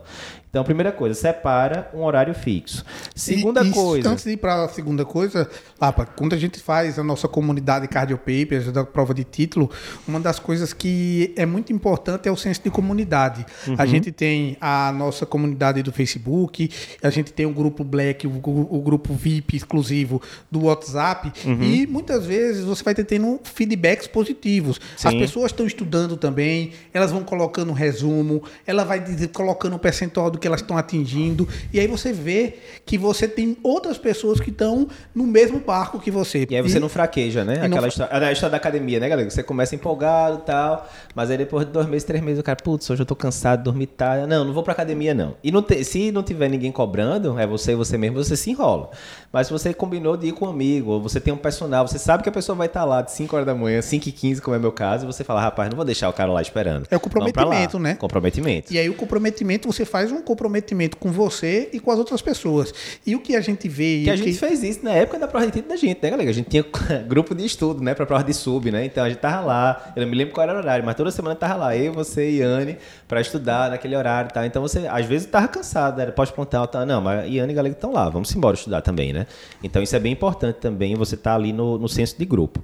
Então, primeira coisa, separa um horário fixo. Segunda E- e coisa. Antes de ir para a segunda coisa, Lapa, quando a gente faz a nossa comunidade Cardio Papers, da prova de título, uma das coisas que é muito importante é o senso de comunidade. Uhum. A gente tem a nossa comunidade do Facebook, a gente tem o grupo Black, o, o grupo VIP exclusivo do WhatsApp, Uhum. e muitas vezes você vai ter tendo feedbacks positivos. As Sim. pessoas estão estudando também, elas vão colocando resumo, ela vai dizer- colocando um percentual do que elas estão atingindo, e aí você vê que você tem outras pessoas que estão no mesmo barco que você. E aí você não fraqueja, né? não Aquela fra- história, a história da academia, né, galera? Você começa empolgado e tal, mas aí depois de dois meses, três meses, o cara, putz, hoje eu tô cansado, dormi tarde. Não, não vou pra academia, não. E não te- se não tiver ninguém cobrando, é você e você mesmo, você se enrola. Mas se você combinou de ir com um amigo, ou você tem um personal, você sabe que a pessoa vai estar lá de 5 horas da manhã, 5 e 15, como é meu caso, e você fala, rapaz, não vou deixar o cara lá esperando. É o Vamos pra comprometimento. Comprometimento, né? Comprometimento. E aí o comprometimento, você faz um comprometimento com você e com as outras pessoas. E o que a gente vê... Que a gente fez isso na época da prova de da gente, né, galera? A gente tinha grupo de estudo, né, pra prova de sub, né? Então a gente tava lá, eu não me lembro qual era o horário, mas toda semana tava lá, eu, você e Yane, pra estudar naquele horário e tal. Então você, às vezes, tava cansado, era pós-pontal, tá? Não, mas Yane e Galego estão lá, vamos embora estudar também, né? Então isso é bem importante também, você tá ali no, no senso de grupo.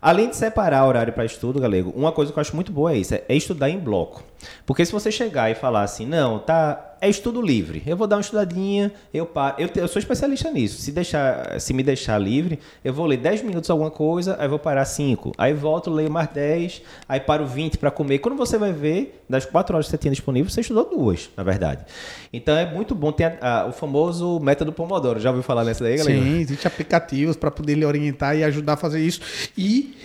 Além de separar horário para estudo, Galego, uma coisa que eu acho muito boa é isso, é estudar em bloco. Porque se você chegar e falar assim, não, tá, é estudo livre. Eu vou dar uma estudadinha, eu paro. Eu, eu sou especialista nisso. Se deixar, se me deixar livre, eu vou ler 10 minutos alguma coisa, aí vou parar 5. Aí volto, leio mais 10, aí paro 20 para comer. Quando você vai ver, das 4 horas que você tinha disponível, você estudou duas, na verdade. Então é muito bom ter a, a, o famoso método Pomodoro. Já ouviu falar nessa daí, galera? Sim, existem aplicativos para poder lhe orientar e ajudar a fazer isso. E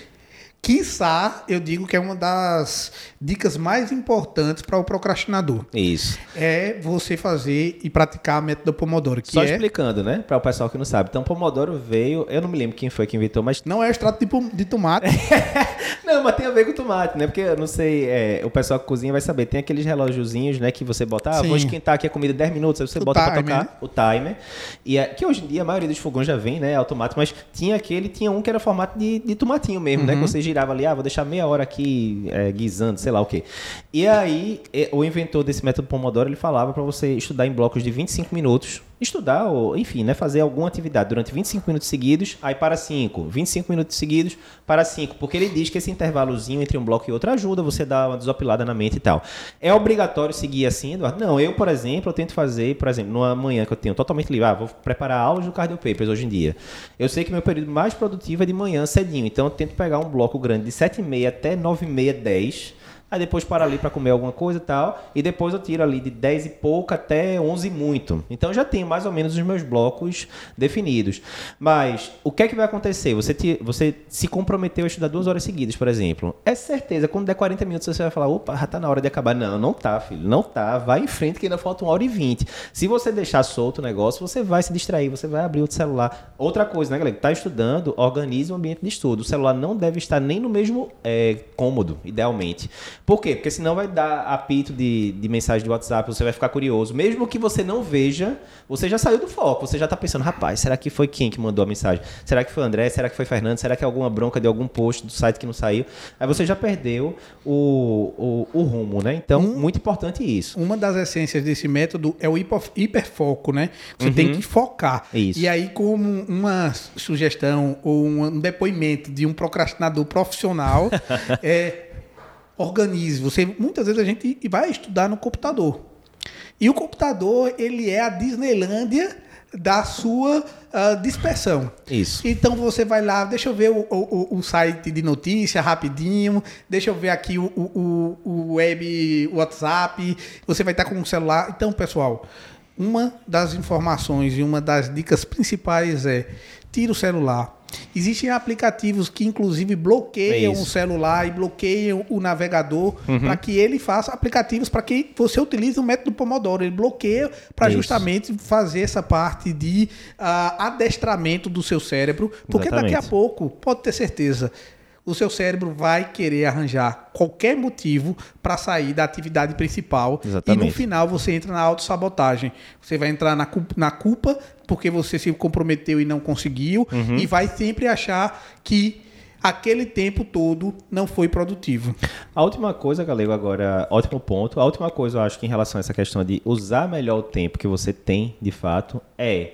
Quiçá, eu digo que é uma das dicas mais importantes para o procrastinador. Isso. É você fazer e praticar a método Pomodoro. Que Só é... explicando, né? Para o pessoal que não sabe. Então, Pomodoro veio. Eu não me lembro quem foi que inventou, mas. Não é extrato de, de tomate. não, mas tem a ver com tomate, né? Porque eu não sei, é, o pessoal que cozinha vai saber. Tem aqueles relógiozinhos, né? Que você bota, ah, vou esquentar aqui a comida 10 minutos, aí você o bota para tocar né? o timer. E é, que hoje em dia a maioria dos fogões já vem, né? Automático, mas tinha aquele, tinha um que era formato de, de tomatinho mesmo, uhum. né? Que você girava ali, ah, vou deixar meia hora aqui é, guisando, sei lá o quê. E aí, é, o inventor desse método Pomodoro, ele falava para você estudar em blocos de 25 minutos, estudar, ou enfim, né, fazer alguma atividade durante 25 minutos seguidos, aí para 5, 25 minutos seguidos, para 5, porque ele diz que esse intervalozinho entre um bloco e outro ajuda você dar uma desopilada na mente e tal. É obrigatório seguir assim, Eduardo? Não, eu, por exemplo, eu tento fazer, por exemplo, numa manhã que eu tenho totalmente livre, ah, vou preparar aulas do Cardio Papers hoje em dia. Eu sei que meu período mais produtivo é de manhã cedinho, então eu tento pegar um bloco grande de 7h30 até 9h30, 10 aí depois para ali para comer alguma coisa e tal, e depois eu tiro ali de 10 e pouco até 11 muito. Então já tenho mais ou menos os meus blocos definidos. Mas o que é que vai acontecer? Você, te, você se comprometeu a estudar duas horas seguidas, por exemplo. É certeza, quando der 40 minutos você vai falar, opa, já tá na hora de acabar. Não, não tá, filho, não tá. Vai em frente que ainda falta uma hora e vinte. Se você deixar solto o negócio, você vai se distrair, você vai abrir outro celular. Outra coisa, né, galera? Tá estudando, organize o ambiente de estudo. O celular não deve estar nem no mesmo é, cômodo, idealmente. Por quê? Porque senão vai dar apito de, de mensagem de WhatsApp, você vai ficar curioso. Mesmo que você não veja, você já saiu do foco, você já está pensando, rapaz, será que foi quem que mandou a mensagem? Será que foi André? Será que foi Fernando? Será que é alguma bronca de algum post do site que não saiu? Aí você já perdeu o, o, o rumo, né? Então, um, muito importante isso. Uma das essências desse método é o hiperfoco, né? Você uhum. tem que focar. Isso. E aí, como uma sugestão ou um depoimento de um procrastinador profissional, é organize. Você muitas vezes a gente vai estudar no computador. E o computador, ele é a Disneylândia da sua uh, dispersão. Isso. Então você vai lá, deixa eu ver o, o, o site de notícia rapidinho, deixa eu ver aqui o, o, o web, o WhatsApp, você vai estar com o celular. Então, pessoal, uma das informações e uma das dicas principais é tira o celular, Existem aplicativos que, inclusive, bloqueiam é o celular e bloqueiam o navegador uhum. para que ele faça aplicativos para que você utilize o método Pomodoro. Ele bloqueia para justamente fazer essa parte de uh, adestramento do seu cérebro, porque Exatamente. daqui a pouco, pode ter certeza, o seu cérebro vai querer arranjar qualquer motivo para sair da atividade principal. Exatamente. E no final você entra na autossabotagem. Você vai entrar na culpa, na culpa porque você se comprometeu e não conseguiu. Uhum. E vai sempre achar que aquele tempo todo não foi produtivo. A última coisa, Galego, agora, ótimo ponto. A última coisa, eu acho que em relação a essa questão de usar melhor o tempo que você tem, de fato, é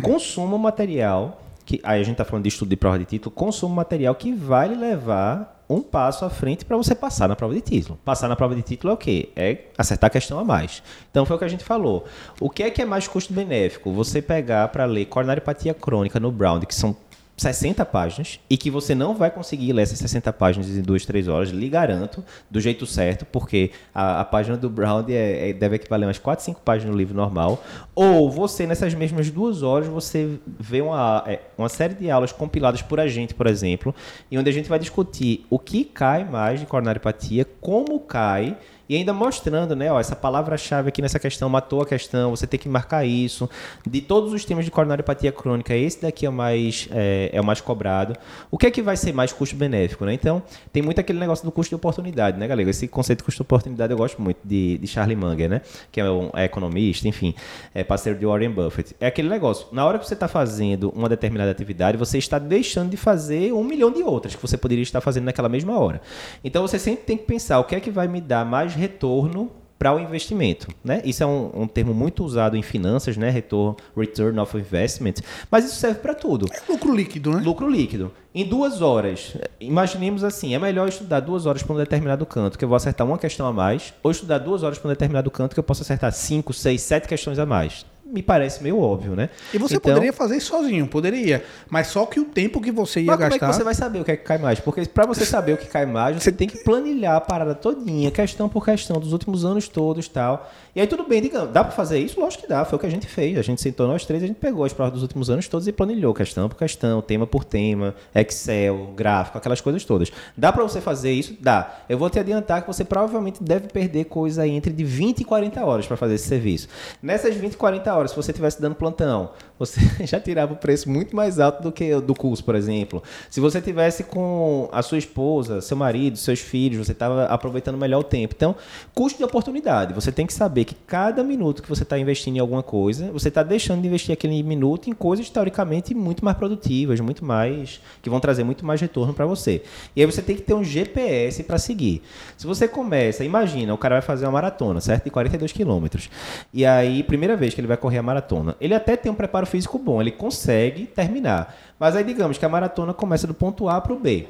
consuma material que aí a gente está falando de estudo de prova de título, consuma material que vai lhe levar um passo à frente para você passar na prova de título. Passar na prova de título é o quê? É acertar a questão a mais. Então foi o que a gente falou. O que é que é mais custo benéfico? Você pegar para ler coronariopatia crônica no Brown, que são 60 páginas e que você não vai conseguir ler essas 60 páginas em duas, três horas, lhe garanto, do jeito certo, porque a, a página do Brown é, é, deve equivaler umas 4, 5 páginas no livro normal. Ou você, nessas mesmas duas horas, você vê uma, é, uma série de aulas compiladas por a gente, por exemplo, e onde a gente vai discutir o que cai mais de coronariopatia, como cai E ainda mostrando, né, ó, essa palavra-chave aqui nessa questão matou a questão, você tem que marcar isso. De todos os temas de coronariopatia crônica, esse daqui é o mais, é, é o mais cobrado. O que é que vai ser mais custo-benéfico, né? Então, tem muito aquele negócio do custo de oportunidade, né, galera? Esse conceito de custo de oportunidade eu gosto muito de, de Charlie Munger, né? Que é um é economista, enfim, é parceiro de Warren Buffett. É aquele negócio, na hora que você está fazendo uma determinada atividade, você está deixando de fazer um milhão de outras que você poderia estar fazendo naquela mesma hora. Então, você sempre tem que pensar o que é que vai me dar mais retorno para o investimento, né? Isso é um, um, termo muito usado em finanças, né? Retorno, return of investment, mas isso serve para tudo. É lucro líquido, né? Lucro líquido. Em duas horas, imaginemos assim, é melhor estudar duas horas para um determinado canto que eu vou acertar uma questão a mais, ou estudar duas horas para um determinado canto que eu posso acertar cinco, seis, sete questões a mais me parece meio óbvio, né? E você então, poderia fazer isso sozinho, poderia. Mas só que o tempo que você ia mas gastar. Como é que você vai saber o que é que cai mais? Porque para você saber o que cai mais, você tem que planilhar a parada todinha, questão por questão, dos últimos anos todos tal. E aí tudo bem, digamos, dá para fazer isso? Lógico que dá, foi o que a gente fez. A gente sentou nós três, a gente pegou as provas dos últimos anos todos e planilhou questão por questão, tema por tema, Excel, gráfico, aquelas coisas todas. Dá para você fazer isso? Dá. Eu vou te adiantar que você provavelmente deve perder coisa aí entre de 20 e 40 horas para fazer esse serviço. Nessas 20 e 40 horas, se você estivesse dando plantão, você já tirava o preço muito mais alto do que do curso, por exemplo. Se você tivesse com a sua esposa, seu marido, seus filhos, você estava aproveitando melhor o tempo. Então, custo de oportunidade. Você tem que saber que cada minuto que você está investindo em alguma coisa, você está deixando de investir aquele minuto em coisas teoricamente muito mais produtivas, muito mais que vão trazer muito mais retorno para você. E aí você tem que ter um GPS para seguir. Se você começa, imagina, o cara vai fazer uma maratona, certo? De 42 quilômetros. E aí, primeira vez que ele vai correr a maratona, ele até tem um preparo físico bom, ele consegue terminar. Mas aí digamos que a maratona começa do ponto A para o B.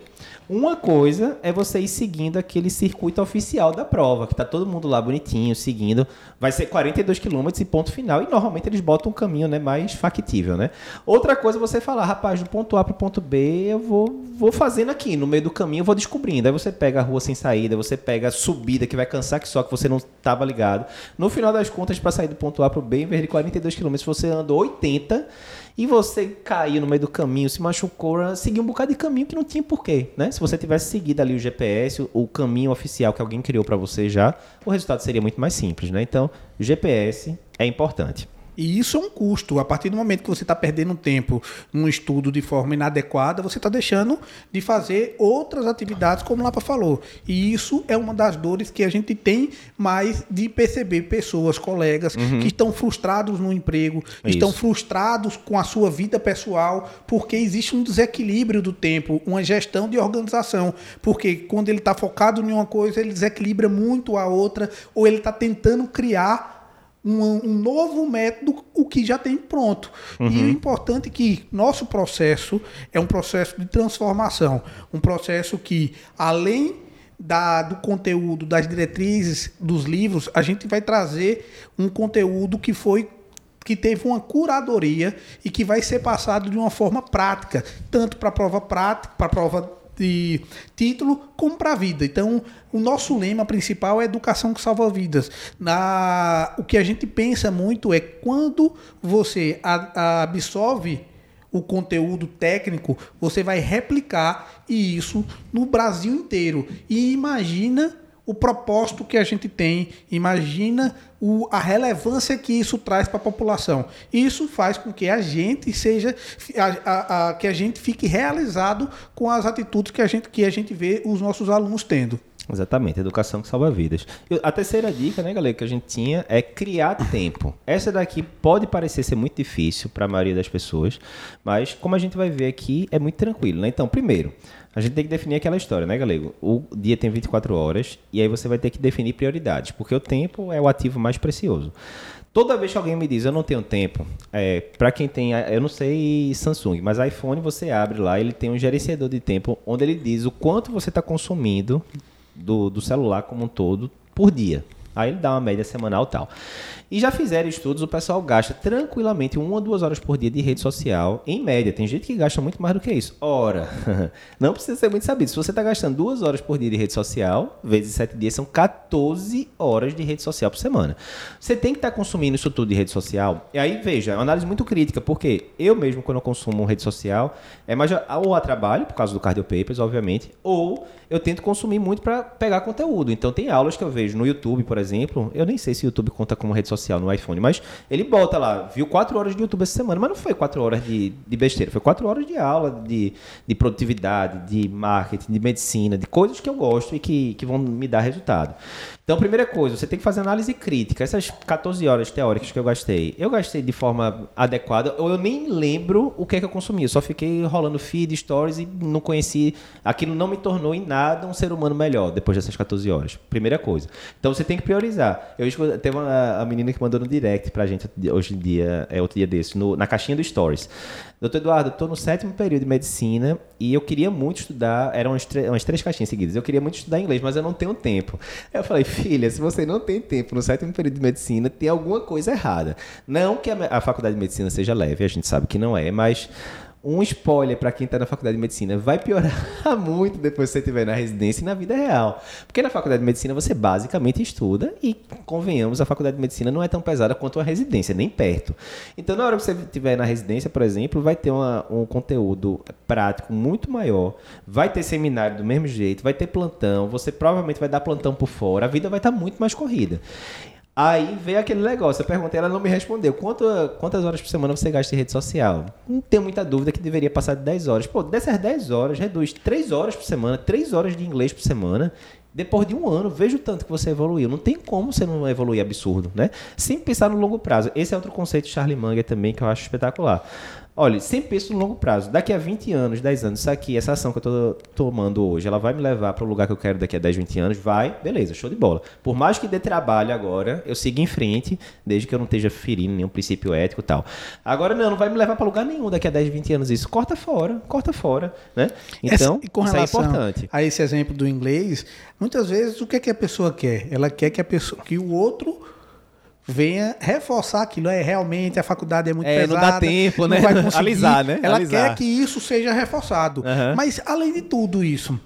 Uma coisa é você ir seguindo aquele circuito oficial da prova, que tá todo mundo lá bonitinho, seguindo. Vai ser 42 quilômetros e ponto final. E normalmente eles botam um caminho né, mais factível, né? Outra coisa é você falar, rapaz, do ponto A para o ponto B, eu vou, vou fazendo aqui. No meio do caminho eu vou descobrindo. Aí você pega a rua sem saída, você pega a subida que vai cansar que só que você não estava ligado. No final das contas, para sair do ponto A para o B, em vez de 42 quilômetros, você andou 80 e você caiu no meio do caminho, se machucou, seguiu um bocado de caminho que não tinha porquê, né? Se você tivesse seguido ali o GPS, o caminho oficial que alguém criou para você já, o resultado seria muito mais simples, né? Então, GPS é importante. E isso é um custo. A partir do momento que você está perdendo tempo num estudo de forma inadequada, você está deixando de fazer outras atividades, como o Lapa falou. E isso é uma das dores que a gente tem mais de perceber pessoas, colegas, uhum. que estão frustrados no emprego, isso. estão frustrados com a sua vida pessoal, porque existe um desequilíbrio do tempo, uma gestão de organização. Porque quando ele está focado em uma coisa, ele desequilibra muito a outra, ou ele está tentando criar um, um, novo método, o que já tem pronto. Uhum. E o importante é que nosso processo é um processo de transformação, um processo que, além da, do conteúdo, das diretrizes dos livros, a gente vai trazer um conteúdo que foi que teve uma curadoria e que vai ser passado de uma forma prática, tanto para a prova prática, para a prova de título como para a vida. Então, o nosso lema principal é educação que salva vidas. Na, o que a gente pensa muito é quando você a, a absorve o conteúdo técnico, você vai replicar isso no Brasil inteiro. E imagina o propósito que a gente tem, imagina o, a relevância que isso traz para a população. Isso faz com que a gente seja, a, a, a, que a gente fique realizado com as atitudes que a gente, que a gente vê os nossos alunos tendo. Exatamente, educação que salva vidas. A terceira dica, né, galera, que a gente tinha é criar tempo. Essa daqui pode parecer ser muito difícil para a maioria das pessoas, mas como a gente vai ver aqui, é muito tranquilo, né? Então, primeiro, a gente tem que definir aquela história, né, galego? O dia tem 24 horas e aí você vai ter que definir prioridades, porque o tempo é o ativo mais precioso. Toda vez que alguém me diz eu não tenho tempo, é, para quem tem, eu não sei Samsung, mas iPhone você abre lá, ele tem um gerenciador de tempo onde ele diz o quanto você está consumindo do, do celular como um todo por dia. Aí ele dá uma média semanal tal. E já fizeram estudos, o pessoal gasta tranquilamente uma ou duas horas por dia de rede social, em média. Tem gente que gasta muito mais do que isso. Ora, não precisa ser muito sabido. Se você está gastando duas horas por dia de rede social, vezes sete dias, são 14 horas de rede social por semana. Você tem que estar tá consumindo isso tudo de rede social. E aí, veja, é uma análise muito crítica, porque eu mesmo, quando eu consumo rede social, é mais ou a trabalho, por causa do Cardio Papers, obviamente, ou eu tento consumir muito para pegar conteúdo. Então, tem aulas que eu vejo no YouTube, por exemplo. Eu nem sei se o YouTube conta como rede social social no iPhone, mas ele bota lá, viu quatro horas de YouTube essa semana, mas não foi quatro horas de, de besteira, foi quatro horas de aula de, de produtividade, de marketing, de medicina, de coisas que eu gosto e que, que vão me dar resultado. Então, primeira coisa, você tem que fazer análise crítica. Essas 14 horas teóricas que eu gastei, eu gastei de forma adequada, ou eu nem lembro o que é que eu consumi. Eu só fiquei rolando feed, stories e não conheci. Aquilo não me tornou em nada um ser humano melhor depois dessas 14 horas. Primeira coisa. Então, você tem que priorizar. Eu teve uma menina que mandou no direct pra gente hoje em dia, é outro dia desse, no, na caixinha do stories. Doutor Eduardo, estou no sétimo período de medicina e eu queria muito estudar, eram umas, umas três caixinhas seguidas, eu queria muito estudar inglês, mas eu não tenho tempo. Eu falei, filha, se você não tem tempo no sétimo período de medicina, tem alguma coisa errada. Não que a, a faculdade de medicina seja leve, a gente sabe que não é, mas um spoiler para quem está na faculdade de medicina, vai piorar muito depois que você estiver na residência e na vida real. Porque na faculdade de medicina você basicamente estuda e, convenhamos, a faculdade de medicina não é tão pesada quanto a residência, nem perto. Então, na hora que você estiver na residência, por exemplo, vai ter uma, um conteúdo prático muito maior, vai ter seminário do mesmo jeito, vai ter plantão, você provavelmente vai dar plantão por fora, a vida vai estar tá muito mais corrida. Aí veio aquele negócio, eu perguntei, ela não me respondeu. Quanto, quantas horas por semana você gasta em rede social? Não tenho muita dúvida que deveria passar de 10 horas. Pô, dessas 10 horas, reduz 3 horas por semana, 3 horas de inglês por semana. Depois de um ano, veja o tanto que você evoluiu. Não tem como você não evoluir absurdo, né? Sem pensar no longo prazo. Esse é outro conceito de Charlie Munger também que eu acho espetacular. Olha, sempre penso no longo prazo. Daqui a 20 anos, 10 anos, isso aqui, essa ação que eu estou tomando hoje, ela vai me levar para o lugar que eu quero daqui a 10, 20 anos? Vai, beleza, show de bola. Por mais que dê trabalho agora, eu sigo em frente, desde que eu não esteja ferindo nenhum princípio ético e tal. Agora não, não vai me levar para lugar nenhum daqui a 10, 20 anos isso. Corta fora, corta fora, né? Então, Essa, com isso é importante. A esse exemplo do inglês, muitas vezes o que, é que a pessoa quer? Ela quer que a pessoa, que o outro venha reforçar aquilo. É realmente a faculdade é muito é, pesada. Não dá tempo, né? Vai Alisar, né? Ela Alisar. quer que isso seja reforçado. Uhum. Mas além de tudo isso,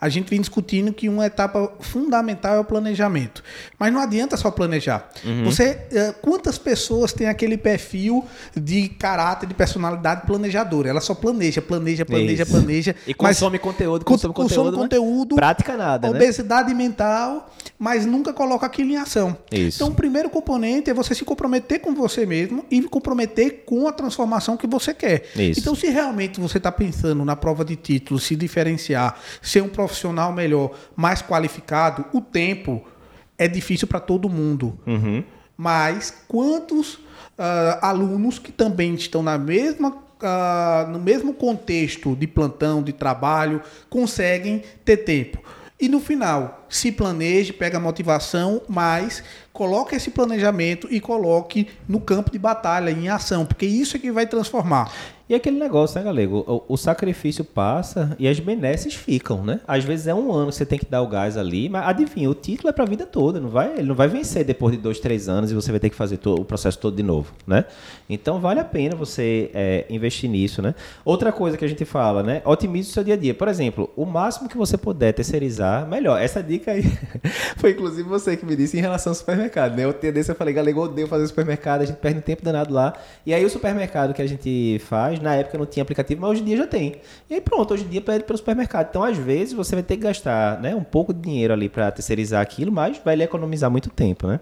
a gente vem discutindo que uma etapa fundamental é o planejamento. Mas não adianta só planejar. Uhum. Você, eh, quantas pessoas têm aquele perfil de caráter, de personalidade planejadora? Ela só planeja, planeja, planeja, Isso. planeja. E consome conteúdo, consome, consome conteúdo, conteúdo. Prática nada, né? Obesidade né? mental, mas nunca coloca aquilo em ação. Isso. Então, o primeiro componente é você se comprometer com você mesmo e comprometer com a transformação que você quer. Isso. Então, se realmente você está pensando na prova de título, se diferenciar, ser um profissional profissional melhor, mais qualificado, o tempo é difícil para todo mundo. Uhum. Mas quantos uh, alunos que também estão na mesma uh, no mesmo contexto de plantão, de trabalho, conseguem ter tempo? E no final, se planeje, pega a motivação, mas coloque esse planejamento e coloque no campo de batalha, em ação, porque isso é que vai transformar. E aquele negócio, né, Galego? O, o, sacrifício passa e as benesses ficam, né? Às vezes é um ano que você tem que dar o gás ali, mas adivinha, o título é para a vida toda, não vai, ele não vai vencer depois de dois, três anos e você vai ter que fazer o processo todo de novo, né? Então vale a pena você é, investir nisso, né? Outra coisa que a gente fala, né? Otimize o seu dia a dia. Por exemplo, o máximo que você puder terceirizar, melhor. Essa dica aí foi inclusive você que me disse em relação ao supermercado, né? Eu desse, eu falei, Galego, odeio fazer supermercado, a gente perde um tempo danado lá. E aí o supermercado que a gente faz, na época não tinha aplicativo, mas hoje em dia já tem. E aí pronto, hoje em dia pede pelo supermercado. Então, às vezes, você vai ter que gastar né, um pouco de dinheiro ali para terceirizar aquilo, mas vai lhe economizar muito tempo, né?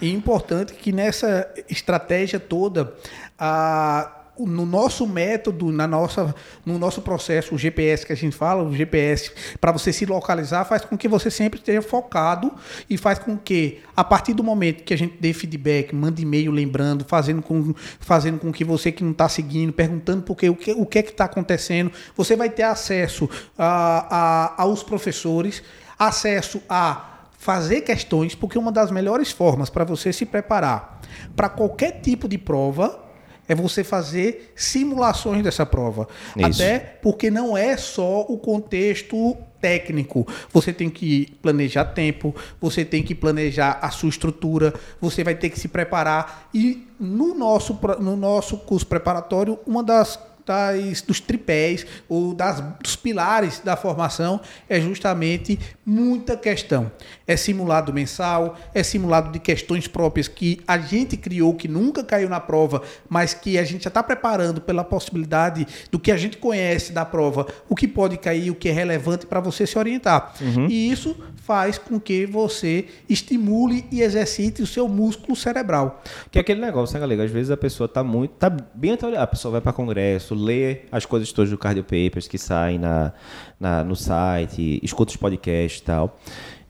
E importante que nessa estratégia toda, a no nosso método, na nossa, no nosso processo, o GPS que a gente fala, o GPS, para você se localizar, faz com que você sempre esteja focado e faz com que, a partir do momento que a gente dê feedback, mande e-mail lembrando, fazendo com, fazendo com que você que não está seguindo, perguntando porque, o, que, o que é que está acontecendo, você vai ter acesso a, a, aos professores, acesso a fazer questões, porque uma das melhores formas para você se preparar para qualquer tipo de prova é você fazer simulações dessa prova. Isso. Até porque não é só o contexto técnico. Você tem que planejar tempo, você tem que planejar a sua estrutura, você vai ter que se preparar. E no nosso, no nosso curso preparatório, uma das das, dos tripés ou das, dos pilares da formação é justamente muita questão. É simulado mensal, é simulado de questões próprias que a gente criou, que nunca caiu na prova, mas que a gente já está preparando pela possibilidade do que a gente conhece da prova, o que pode cair, o que é relevante para você se orientar. E isso faz com que você estimule e exercite o seu músculo cerebral. Que é aquele negócio, né, galera? Às vezes a pessoa tá muito. tá bem. A pessoa vai para congresso, lê as coisas todas do Cardio Papers que saem na, na- no site, escuta os podcasts e tal.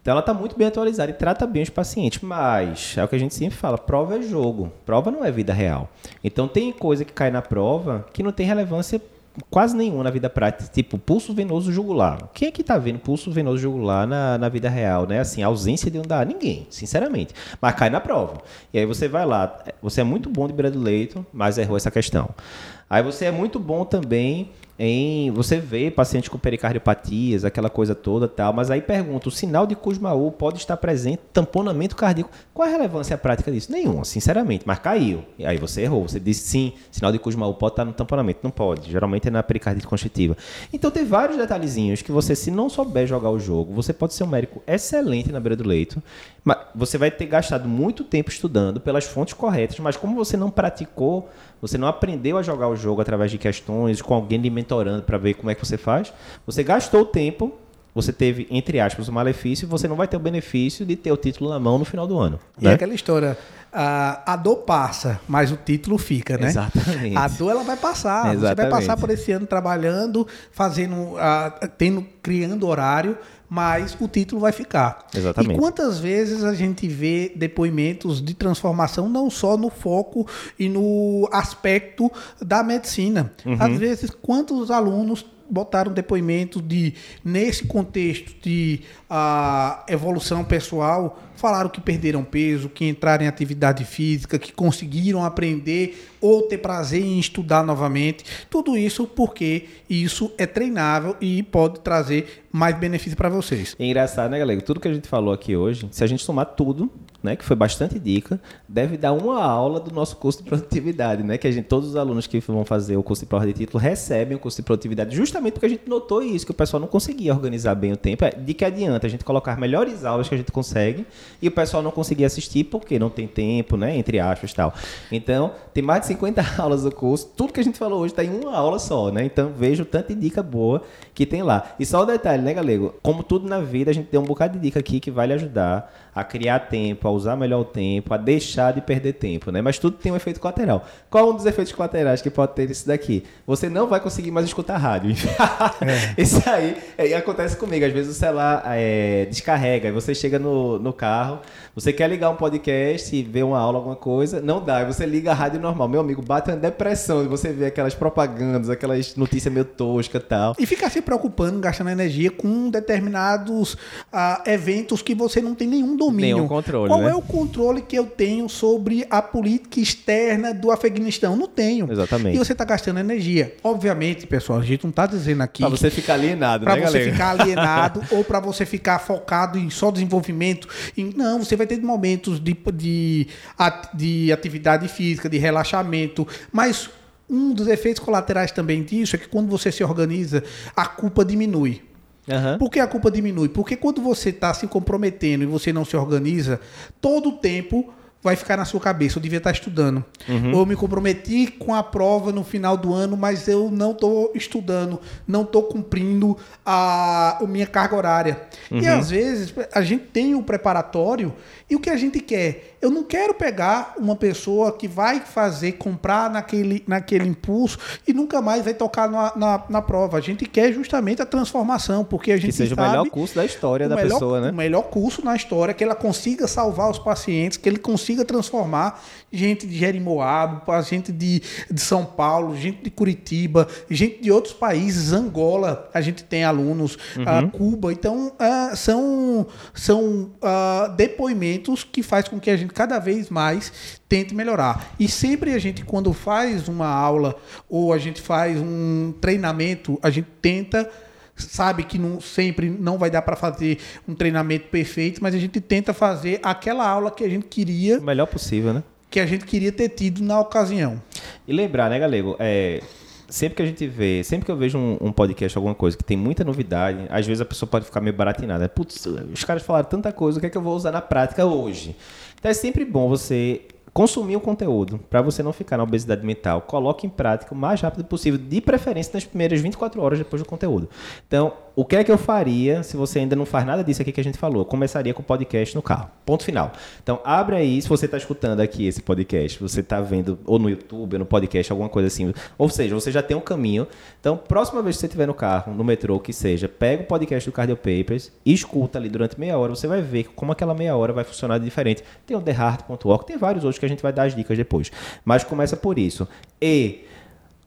Então ela tá muito bem atualizada e trata bem os pacientes. Mas é o que a gente sempre fala: prova é jogo, prova não é vida real. Então tem coisa que cai na prova que não tem relevância quase nenhuma na vida prática, tipo pulso venoso jugular. Quem é que tá vendo pulso venoso jugular na, na vida real, né? Assim, ausência de dá ninguém, sinceramente. Mas cai na prova. E aí você vai lá, você é muito bom de beira do leito, mas errou essa questão. Aí você é muito bom também em você vê pacientes com pericardiopatias, aquela coisa toda tal, mas aí pergunta, o sinal de Kussmaul pode estar presente, tamponamento cardíaco. Qual a relevância prática disso? Nenhuma, sinceramente, mas caiu. E aí você errou, você disse sim, sinal de Kussmaul pode estar no tamponamento, não pode. Geralmente é na pericardite constritiva. Então tem vários detalhezinhos que você se não souber jogar o jogo, você pode ser um médico excelente na beira do leito, mas você vai ter gastado muito tempo estudando pelas fontes corretas, mas como você não praticou, você não aprendeu a jogar o jogo através de questões, com alguém lhe mentorando para ver como é que você faz, você gastou tempo, você teve, entre aspas, o malefício, e você não vai ter o benefício de ter o título na mão no final do ano. E né? aquela história, a, a dor passa, mas o título fica, né? Exatamente. A dor ela vai passar. Você vai Exatamente. passar por esse ano trabalhando, fazendo, ah, tendo, criando horário, mas o título vai ficar. Exatamente. E quantas vezes a gente vê depoimentos de transformação não só no foco e no aspecto da medicina. Uhum. Às vezes, quantos alunos botaram depoimentos de nesse contexto de ah, evolução pessoal falaram que perderam peso, que entraram em atividade física, que conseguiram aprender ou ter prazer em estudar novamente. Tudo isso porque isso é treinável e pode trazer mais benefício para vocês. É engraçado, né, galera? Tudo que a gente falou aqui hoje, se a gente somar tudo, né, que foi bastante dica, deve dar uma aula do nosso curso de produtividade, né? Que a gente, todos os alunos que vão fazer o curso de prova de título recebem o curso de produtividade, justamente porque a gente notou isso, que o pessoal não conseguia organizar bem o tempo. É, De que adianta a gente colocar melhores aulas que a gente consegue e o pessoal não conseguir assistir porque não tem tempo, né? Entre aspas tal. Então, tem mais de 50 aulas do curso, tudo que a gente falou hoje está em uma aula só, né? Então, vejo tanta dica boa que tem lá. E só o detalhe, né, galego? Como tudo na vida, a gente deu um bocado de dica aqui que vai lhe ajudar a criar tempo, a usar melhor o tempo, a deixar de perder tempo, né? Mas tudo tem um efeito colateral. Qual é um dos efeitos colaterais que pode ter isso daqui? Você não vai conseguir mais escutar rádio. Isso aí é, acontece comigo. Às vezes o celular é, descarrega, aí você chega no, no carro, você quer ligar um podcast e ver uma aula, alguma coisa, não dá. Aí você liga a rádio normal. Meu amigo, bate uma depressão de você ver aquelas propagandas, aquelas notícias meio toscas e tal. E ficar se preocupando, gastando energia com determinados ah, eventos que você não tem nenhum domínio. Nenhum controle, Qual né? é o controle que eu tenho sobre a política externa do Afeganistão? Não tenho. Exatamente. E você está gastando energia. Obviamente, pessoal, a gente não está dizendo aqui Pra você ficar alienado, para né, você galera? ficar alienado ou para você ficar focado em só desenvolvimento. Em- não, você vai ter momentos de, de, de atividade física, de relaxamento, mas um dos efeitos colaterais também disso é que quando você se organiza, a culpa diminui. Aham. Por que a culpa diminui? Porque quando você está se comprometendo e você não se organiza, todo o tempo vai ficar na sua cabeça. Eu devia estar estudando. Uhum. Ou eu me comprometi com a prova no final do ano, mas eu não estou estudando, não estou cumprindo a, a minha carga horária. E Uhum. às vezes a gente tem o preparatório e o que a gente quer? Eu não quero pegar uma pessoa que vai fazer, comprar naquele, naquele impulso e nunca mais vai tocar na, na, na prova. A gente quer justamente a transformação, porque a gente Que seja o sabe melhor curso da história o da melhor, pessoa, né? O melhor curso na história, que ela consiga salvar os pacientes, que ele consiga transformar gente de Jerimoabo, gente de, de São Paulo, gente de Curitiba, gente de outros países, Angola, a gente tem alunos, uhum. uh, Cuba. Então, uh, são, são uh, depoimentos que faz com que a gente cada vez mais tente melhorar. E sempre a gente, quando faz uma aula ou a gente faz um treinamento, a gente tenta sabe que não, sempre não vai dar para fazer um treinamento perfeito, mas a gente tenta fazer aquela aula que a gente queria. O melhor possível, né? Que a gente queria ter tido na ocasião. E lembrar, né, Galego? É, sempre que a gente vê, sempre que eu vejo um, um, podcast, alguma coisa que tem muita novidade, às vezes a pessoa pode ficar meio baratinada. Putz, os caras falaram tanta coisa, o que é que eu vou usar na prática hoje? Então é sempre bom você consumir o conteúdo, para você não ficar na obesidade mental, coloque em prática o mais rápido possível, de preferência nas primeiras 24 horas depois do conteúdo. Então, o que é que eu faria se você ainda não faz nada disso aqui que a gente falou? Eu começaria com o podcast no carro. Ponto final. Então, abre aí, se você está escutando aqui esse podcast, você está vendo ou no YouTube, ou no podcast, alguma coisa assim. Ou seja, você já tem um caminho. Então, próxima vez que você estiver no carro, no metrô, que seja, pega o podcast do Cardio Papers escuta ali durante meia hora. Você vai ver como aquela meia hora vai funcionar de diferente. Tem o TheHeart.org, tem vários outros que a gente vai dar as dicas depois. Mas começa por isso. E,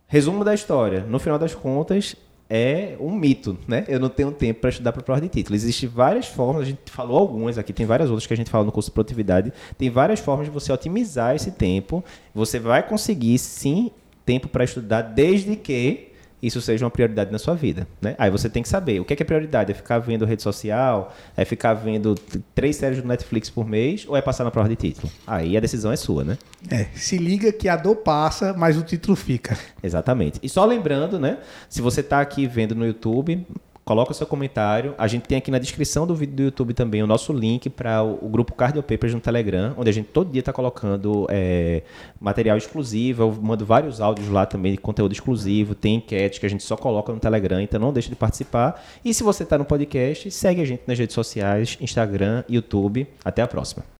resumo da história, no final das contas, é um mito, né? Eu não tenho tempo para estudar para prova de título. Existem várias formas, a gente falou algumas aqui, tem várias outras que a gente fala no curso de produtividade. Tem várias formas de você otimizar esse tempo. Você vai conseguir sim tempo para estudar desde que isso seja uma prioridade na sua vida. Né? Aí você tem que saber o que é, que é prioridade. É ficar vendo rede social? É ficar vendo três séries do Netflix por mês? Ou é passar na prova de título? Aí a decisão é sua, né? É, se liga que a dor passa, mas o título fica. Exatamente. E só lembrando, né? Se você está aqui vendo no YouTube, coloca seu comentário. A gente tem aqui na descrição do vídeo do YouTube também o nosso link para o, o, grupo Cardio Papers no Telegram, onde a gente todo dia está colocando é, material exclusivo. Eu mando vários áudios lá também de conteúdo exclusivo. Tem enquete que a gente só coloca no Telegram, então não deixe de participar. E se você está no podcast, segue a gente nas redes sociais, Instagram, YouTube. Até a próxima.